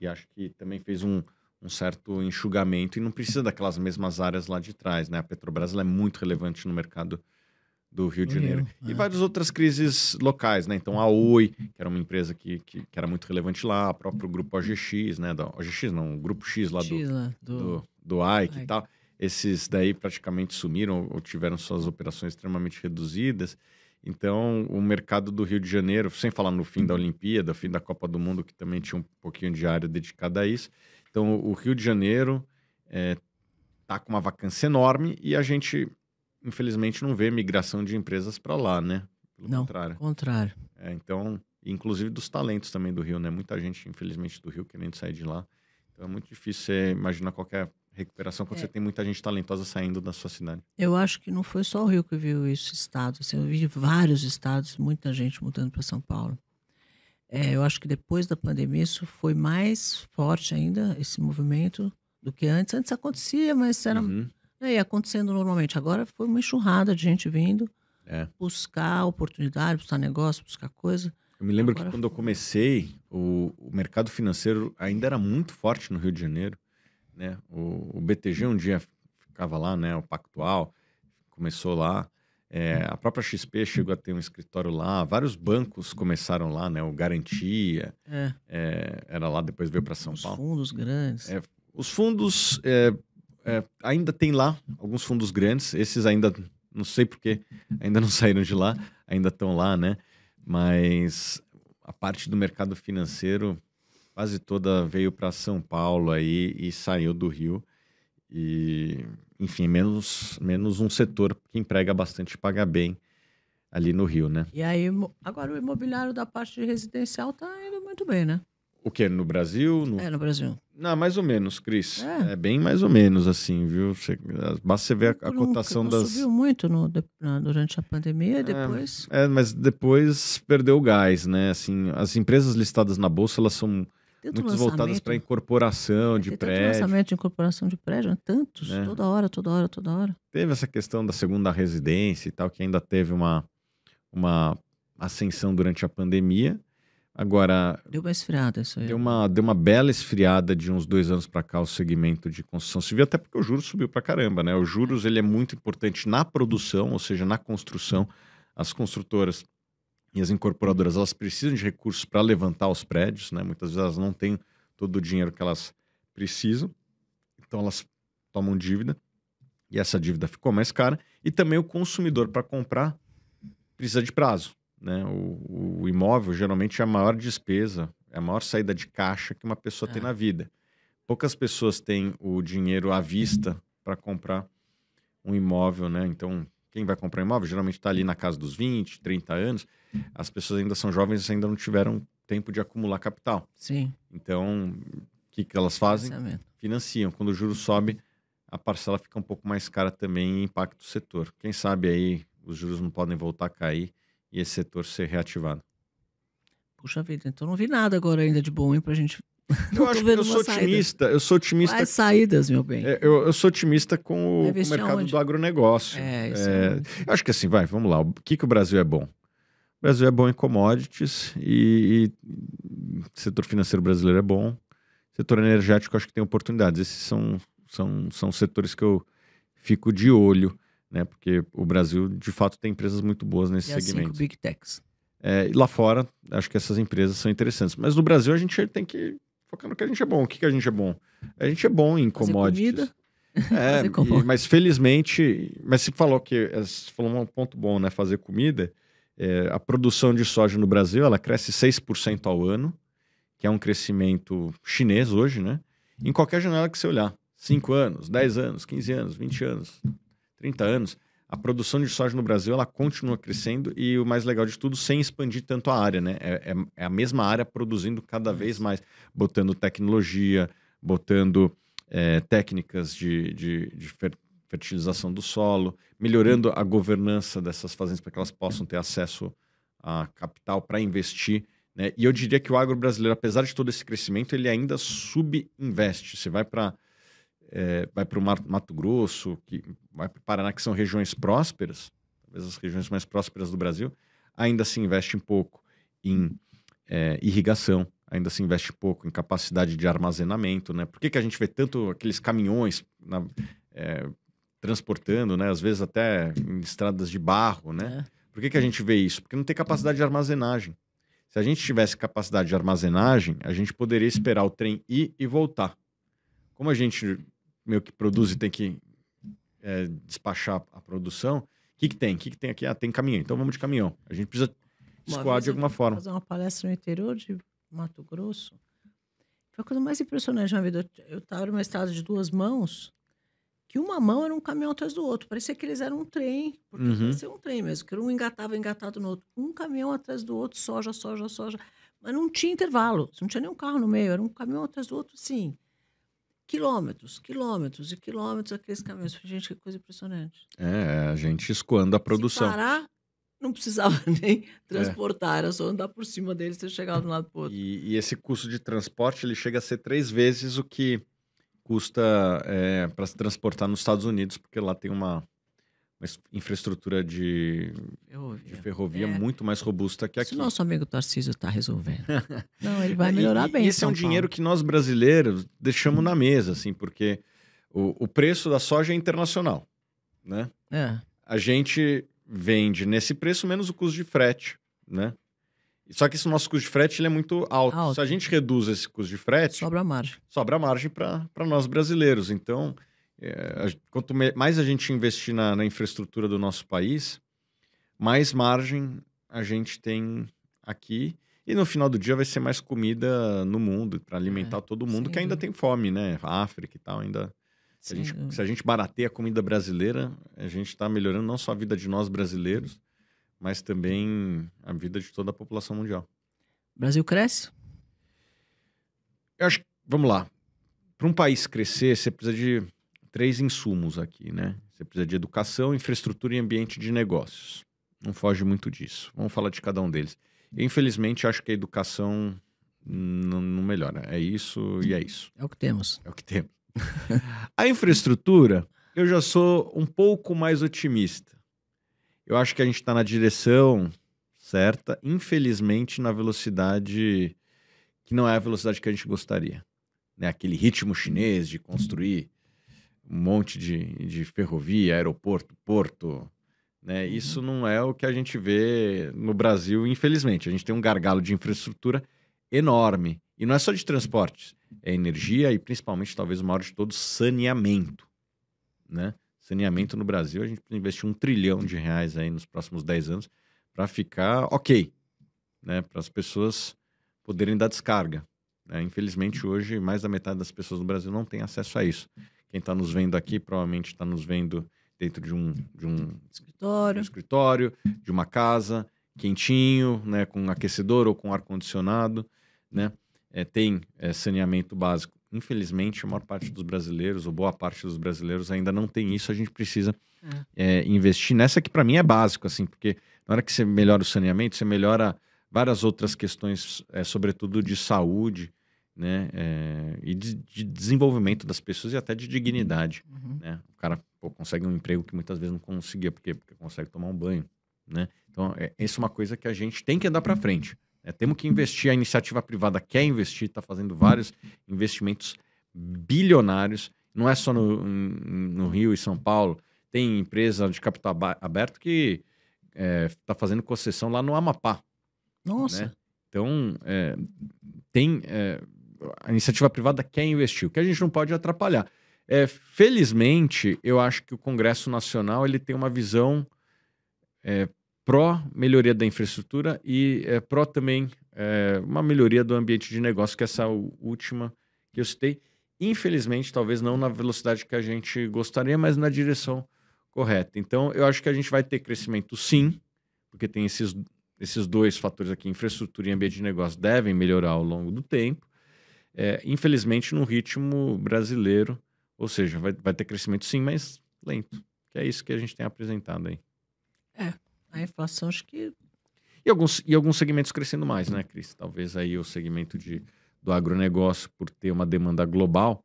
e acho que também fez um, um certo enxugamento e não precisa daquelas mesmas áreas lá de trás, né? A Petrobras é muito relevante no mercado do Rio de Janeiro. Rio, E é. várias outras crises locais, né? Então a Oi, que era uma empresa que, que, que era muito relevante lá, o próprio grupo OGX, né? Da, OGX não, o grupo X lá do, X lá, do, do, do Ike e tal. Esses daí praticamente sumiram ou tiveram suas operações extremamente reduzidas. Então, o mercado do Rio de Janeiro, sem falar no fim da Olimpíada, fim da Copa do Mundo, que também tinha um pouquinho de área dedicada a isso. Então, o Rio de Janeiro está com uma vacância enorme e a gente, infelizmente, não vê migração de empresas para lá, né? Pelo Não. contrário. contrário. É, então, inclusive dos talentos também do Rio, né? Muita gente, infelizmente, do Rio querendo sair de lá. Então é muito difícil você imaginar qualquer recuperação quando É. você tem muita gente talentosa saindo da sua cidade. Eu acho que não foi só o Rio que viu isso, estado. Assim, eu vi vários estados, muita gente mudando para São Paulo. É, eu acho que depois da pandemia isso foi mais forte ainda, esse movimento, do que antes. Antes acontecia, mas era Uhum. né, ia acontecendo normalmente. Agora foi uma enxurrada de gente vindo É. buscar oportunidade, buscar negócio, buscar coisa. Eu me lembro Agora que quando eu comecei, o, o mercado financeiro ainda era muito forte no Rio de Janeiro. Né? O, o BTG um dia ficava lá, né? o Pactual começou lá. É, a própria XP chegou a ter um escritório lá. Vários bancos começaram lá, né? o Garantia É, é, era lá, depois veio para São os Paulo. fundos grandes. É, Os fundos é, é, ainda tem lá alguns fundos grandes. Esses ainda não sei porque ainda não saíram de lá, ainda estão lá, né? Mas a parte do mercado financeiro quase toda veio para São Paulo aí e saiu do Rio. E enfim, menos menos um setor que emprega bastante e paga bem ali no Rio, né? E aí, agora o imobiliário da parte de residencial tá indo muito bem, né? O que no Brasil? No... É, no Brasil. Não, mais ou menos, Cris. É. É. bem mais ou menos assim, viu? Você- basta você ver a, a um- cotação não das. Subiu muito no- durante a pandemia e depois. É, mas depois perdeu o gás, né? Assim, as empresas listadas na bolsa elas são tanto muito voltadas lançamento, para incorporação de tem tanto prédio. lançamento de incorporação de prédio, né? tantos, É. toda hora, toda hora, toda hora. Teve essa questão da segunda residência e tal, que ainda teve uma, uma ascensão durante a pandemia. Agora, Deu uma esfriada isso aí. deu uma, deu uma bela esfriada de uns dois anos para cá o segmento de construção civil, até porque o juros subiu para caramba, né? O juros ele é muito importante na produção, ou seja, na construção. As construtoras e as incorporadoras elas precisam de recursos para levantar os prédios, né? Muitas vezes elas não têm todo o dinheiro que elas precisam, então elas tomam dívida e essa dívida ficou mais cara. E também o consumidor para comprar precisa de prazo, né? O, o imóvel geralmente é a maior despesa, é a maior saída de caixa que uma pessoa tem É. na vida. Poucas pessoas têm o dinheiro à vista para comprar um imóvel, né? Então, quem vai comprar imóvel geralmente está ali na casa dos 20, 30 anos. As pessoas ainda são jovens e ainda não tiveram tempo de acumular capital. Sim, Então, o que, que elas fazem? Financiam. Quando o juro sobe, a parcela fica um pouco mais cara também e impacta o setor. Quem sabe aí os juros não podem voltar a cair e esse setor ser reativado. Puxa vida, então não vi nada agora ainda de bom, hein, pra gente. Eu acho que eu sou saída. otimista. Eu sou otimista. Quais saídas, meu bem? é, eu, eu sou otimista com o, com o mercado do agronegócio. É, isso É, eu acho que assim, vai, vamos lá. O que, que o Brasil é bom? O Brasil é bom em commodities e, e setor financeiro brasileiro é bom. Setor energético, acho que tem oportunidades. Esses são, são, são setores que eu fico de olho, né? Porque o Brasil, de fato, tem empresas muito boas nesse E as cinco segmento. Big Techs. É, e lá fora, acho que essas empresas são interessantes. Mas no Brasil, a gente tem que focar no que a gente é bom. O que, que a gente é bom? A gente é bom em commodities. comida. É, e- mas felizmente, mas se falou que é, você falou um ponto bom, né? Fazer comida. É, a produção de soja no Brasil ela cresce 6% ao ano, que é um crescimento chinês hoje, né? Em qualquer janela que você olhar, 5 anos, 10 anos, 15 anos, 20 anos, 30 anos, a produção de soja no Brasil ela continua crescendo e o mais legal de tudo, sem expandir tanto a área, né? É, é- é a mesma área produzindo cada vez mais, botando tecnologia, botando é, técnicas de, de, de fer- fertilização do solo, melhorando a governança dessas fazendas para que elas possam ter acesso a capital para investir. Né? E eu diria que o agro brasileiro, apesar de todo esse crescimento, ele ainda subinveste. Você vai para é, vai para o Mato Grosso, que vai para o Paraná, que são regiões prósperas, talvez as regiões mais prósperas do Brasil, ainda se investe um pouco em é, irrigação, ainda se investe pouco em capacidade de armazenamento, né? Por que, que a gente vê tanto aqueles caminhões na- é, transportando, né? Às vezes até em estradas de barro, né? É. Por que, que a gente vê isso? Porque não tem capacidade de armazenagem. Se a gente tivesse capacidade de armazenagem, a gente poderia esperar o trem ir e voltar. Como a gente meio que produz e tem que é, despachar a produção, o que, que tem? O que, que tem aqui? Ah, tem caminhão. Então vamos de caminhão. A gente precisa escoar de alguma forma. fazer uma palestra no interior de Mato Grosso. Foi a coisa mais impressionante na vida. Eu estava numa estrada de duas mãos, que uma mão era um caminhão atrás do outro. Parecia que eles eram um trem, porque Uhum. parecia um trem mesmo, que um engatava engatado no outro. Um caminhão atrás do outro, soja, soja, soja. Mas não tinha intervalo, não tinha nenhum carro no meio, era um caminhão atrás do outro, sim. Quilômetros, quilômetros e quilômetros aqueles caminhões. Gente, que coisa impressionante. É, a gente escoando a produção. Se parar, não precisava nem transportar, era só andar por cima deles e chegar de um lado para outro. E, e esse custo de transporte ele chega a ser três vezes o que custa para se transportar nos Estados Unidos, porque lá tem uma, uma es- infraestrutura de, Eu de ouvi. ferrovia É. muito mais robusta que aqui. o nosso amigo Tarcísio está resolvendo. Não, ele vai melhorar E- bem. E em esse é um São dinheiro Paulo. que nós brasileiros deixamos na mesa, assim, porque o, o preço da soja é internacional, né? É. A gente vende nesse preço menos o custo de frete, né? Só que esse nosso custo de frete ele é muito alto. Alto. Se a gente reduz esse custo de frete, Sobra margem. sobra margem para nós brasileiros. Então, é, quanto mais a gente investir na, na infraestrutura do nosso país, mais margem a gente tem aqui. E no final do dia vai ser mais comida no mundo para alimentar todo mundo É, que ainda dúvida. tem fome, né? A África e tal, ainda. Se a, gente, dúvida. se a gente barateia a comida brasileira, a gente está melhorando não só a vida de nós brasileiros, mas também a vida de toda a população mundial. O Brasil cresce? Eu acho que, vamos lá. Para um país crescer, você precisa de três insumos aqui, né? Você precisa de educação, infraestrutura e ambiente de negócios. Não foge muito disso. Vamos falar de cada um deles. Eu, infelizmente, acho que a educação não, não melhora. É isso e é isso. É o que temos. É o que temos. a infraestrutura, eu já sou um pouco mais otimista. Eu acho que a gente está na direção certa, infelizmente, na velocidade que não é a velocidade que a gente gostaria. Né? Aquele ritmo chinês de construir um monte de, de ferrovia, aeroporto, porto. Né? Isso não é o que a gente vê no Brasil, infelizmente. A gente tem um gargalo de infraestrutura enorme. E não é só de transportes, é energia e principalmente, talvez o maior de todos, saneamento. Né? Saneamento no Brasil, a gente precisa investir um trilhão de reais aí nos próximos 10 anos para ficar ok, né? para as pessoas poderem dar descarga. né? Infelizmente, hoje, mais da metade das pessoas no Brasil não tem acesso a isso. Quem está nos vendo aqui provavelmente está nos vendo dentro de um, de um Escritório. escritório, de uma casa, quentinho, né, com aquecedor ou com ar-condicionado, né? É, tem é, saneamento básico. Infelizmente, a maior parte dos brasileiros, ou boa parte dos brasileiros, ainda não tem isso. A gente precisa é, investir nessa que, para mim, é básico, assim, porque na hora que você melhora o saneamento, você melhora várias outras questões, é, sobretudo de saúde, né? é, e de, de desenvolvimento das pessoas e até de dignidade Uhum. né? O cara pô, consegue um emprego que muitas vezes não conseguia, por quê? Porque consegue tomar um banho, né? Então, é, isso é uma coisa que a gente tem que andar para frente. né? Temos que investir, a iniciativa privada quer investir, está fazendo vários investimentos bilionários, não é só no, no Rio e São Paulo, tem empresa de capital aberto que está fazendo concessão lá no Amapá, Nossa. né? Então, é, tem é, a iniciativa privada quer investir, o que a gente não pode atrapalhar. É, felizmente, eu acho que o Congresso Nacional ele tem uma visão é, pró melhoria da infraestrutura e é, pró também é, uma melhoria do ambiente de negócio, que é essa última que eu citei. Infelizmente, talvez não na velocidade que a gente gostaria, mas na direção correta. Então, eu acho que a gente vai ter crescimento sim, porque tem esses esses dois fatores aqui, infraestrutura e ambiente de negócio, devem melhorar ao longo do tempo. É, infelizmente, no ritmo brasileiro, ou seja, vai, vai ter crescimento sim, mas lento. Que é isso que a gente tem apresentado aí. A inflação, acho que E alguns, e alguns segmentos crescendo mais, né, Cris? Talvez aí o segmento de, do agronegócio, por ter uma demanda global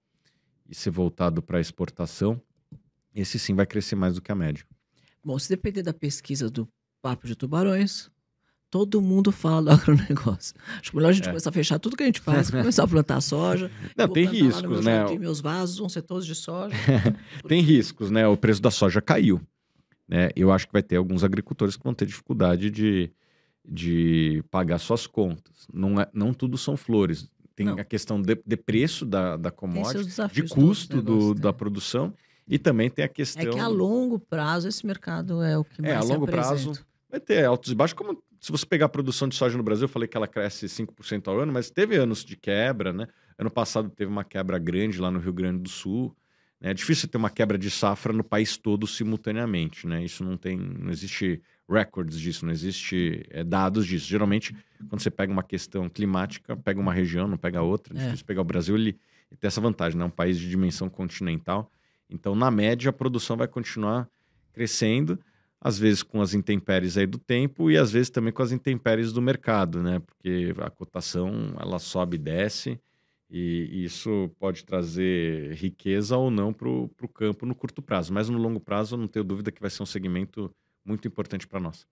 e ser voltado para a exportação, esse sim vai crescer mais do que a média. Bom, se depender da pesquisa do Papo de Tubarões, Todo mundo fala do agronegócio. Acho melhor a gente É. começar a fechar tudo que a gente faz, começar a plantar soja. Não, tem riscos, né? jardim, meus vasos vão ser todos de soja. Tem riscos, né? O preço da soja caiu. Né? Eu acho que vai ter alguns agricultores que vão ter dificuldade de, de pagar suas contas. Não, é, não tudo são flores. Tem Não. a questão de, de preço da, da commodity, de custo do do, da né? produção e também tem a questão. É que a longo prazo esse mercado é o que mais É, a longo prazo. Vai ter altos e baixos, como se você pegar a produção de soja no Brasil, eu falei que ela cresce 5% ao ano, mas teve anos de quebra, né? Ano passado teve uma quebra grande lá no Rio Grande do Sul. né? É difícil ter uma quebra de safra no país todo simultaneamente, né? Isso não tem, não existe records disso, não existe é, dados disso. Geralmente, quando você pega uma questão climática, pega uma região, não pega outra. É É. difícil pegar o Brasil, ele, ele tem essa vantagem, né? É um país de dimensão continental. Então, na média, a produção vai continuar crescendo às vezes com as intempéries aí do tempo e às vezes também com as intempéries do mercado, né? Porque a cotação ela sobe e desce e isso pode trazer riqueza ou não para o campo no curto prazo. Mas no longo prazo, eu não tenho dúvida que vai ser um segmento muito importante para nós.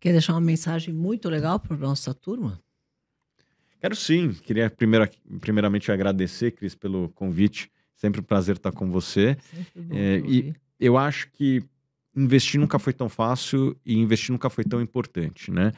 Quer deixar uma mensagem muito legal para nossa turma? Quero sim. Queria primeiro, primeiramente agradecer, Cris, pelo convite. Sempre um prazer estar com você. É, e- eu acho que investir nunca foi tão fácil e investir nunca foi tão importante, né?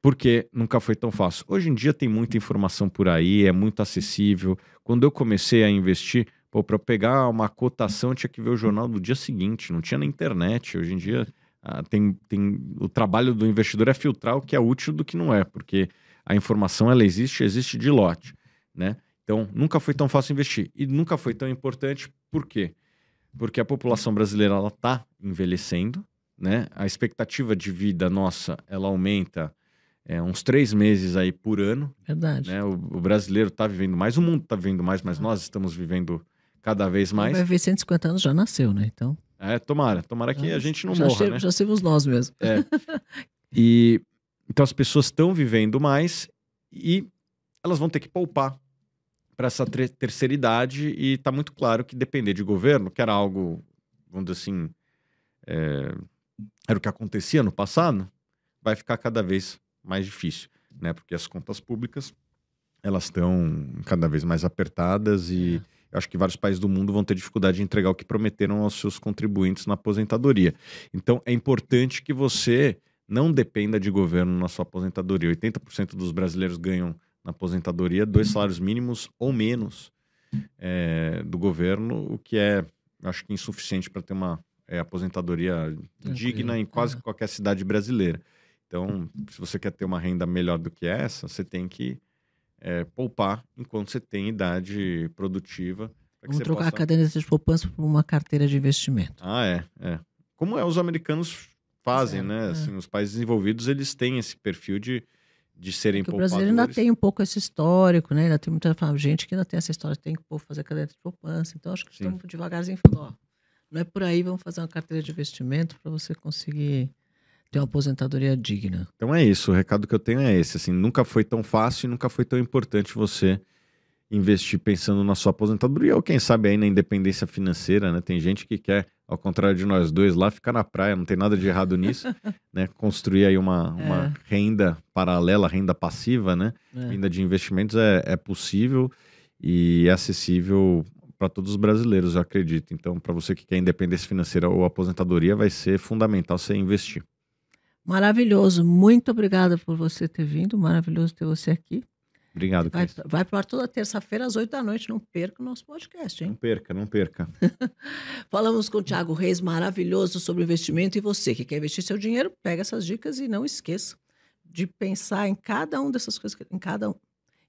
Porque nunca foi tão fácil. Hoje em dia tem muita informação por aí, é muito acessível. Quando eu comecei a investir, para pegar uma cotação tinha que ver o jornal do dia seguinte, não tinha na internet. Hoje em dia ah, tem, tem o trabalho do investidor é filtrar o que é útil do que não é, porque a informação ela existe, existe de lote, né? Então nunca foi tão fácil investir e nunca foi tão importante. Por quê? Porque a população brasileira ela está envelhecendo, né? A expectativa de vida nossa ela aumenta é, uns três meses aí por ano, Verdade. né? O, o brasileiro está vivendo mais, o mundo está vivendo mais, mas nós estamos vivendo cada vez mais. Vai ver 150 anos já nasceu, né? Então. É, tomara, tomara que a gente não já morra, che- né? Já somos nós mesmos. E então as pessoas estão vivendo mais e elas vão ter que poupar para essa terceira idade e está muito claro que depender de governo, que era algo, vamos dizer assim, é, era o que acontecia no passado, vai ficar cada vez mais difícil, né? Porque as contas públicas elas estão cada vez mais apertadas e eu acho que vários países do mundo vão ter dificuldade de entregar o que prometeram aos seus contribuintes na aposentadoria. Então é importante que você não dependa de governo na sua aposentadoria. 80% dos brasileiros ganham na aposentadoria dois salários mínimos ou menos é, do governo, o que é, acho que insuficiente para ter uma é, aposentadoria digna em quase é. qualquer cidade brasileira. Então, se você quer ter uma renda melhor do que essa, você tem que é, poupar enquanto você tem idade produtiva. Vamos trocar a possa- caderneta de poupança por uma carteira de investimento. ah, é, é. Como é os americanos fazem, né? é. Assim, os países desenvolvidos, eles têm esse perfil de, de serem Porque o poupadores. brasileiro ainda tem um pouco esse histórico, né? Ainda tem muita gente que ainda tem essa história, tem que pô, fazer caderneta de poupança. Então, acho que Sim. estamos devagarzinho falando, ó, não é por aí, vamos fazer uma carteira de investimento para você conseguir ter uma aposentadoria digna. Então é isso, o recado que eu tenho é esse, assim, nunca foi tão fácil e nunca foi tão importante você investir pensando na sua aposentadoria ou quem sabe aí na independência financeira, né? Tem gente que quer, ao contrário de nós dois lá, ficar na praia, não tem nada de errado nisso, né? Construir aí uma, uma É. renda paralela, renda passiva, né? né? Renda de investimentos é, é possível e é acessível para todos os brasileiros, eu acredito. Então, para você que quer independência financeira ou aposentadoria, vai ser fundamental você investir. Maravilhoso. Muito obrigada por você ter vindo. Maravilhoso ter você aqui. Obrigado, Vai, Cris. vai para toda terça-feira às 8 da noite. Não perca o nosso podcast, Não hein? perca, não perca. Falamos com o Thiago Reis, maravilhoso, sobre investimento. E você que quer investir seu dinheiro, pega essas dicas e não esqueça de pensar em cada uma dessas coisas, em cada um,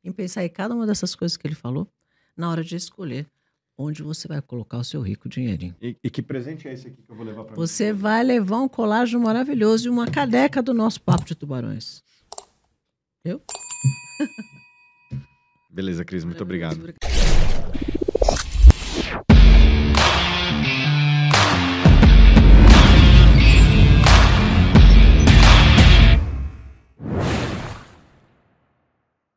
em pensar em cada uma dessas coisas que ele falou na hora de escolher onde você vai colocar o seu rico dinheirinho. E, e que presente é esse aqui que eu vou levar para Você vai levar um colágeno maravilhoso e uma caneca do nosso Papo de Tubarões. Beleza, Cris, muito obrigado.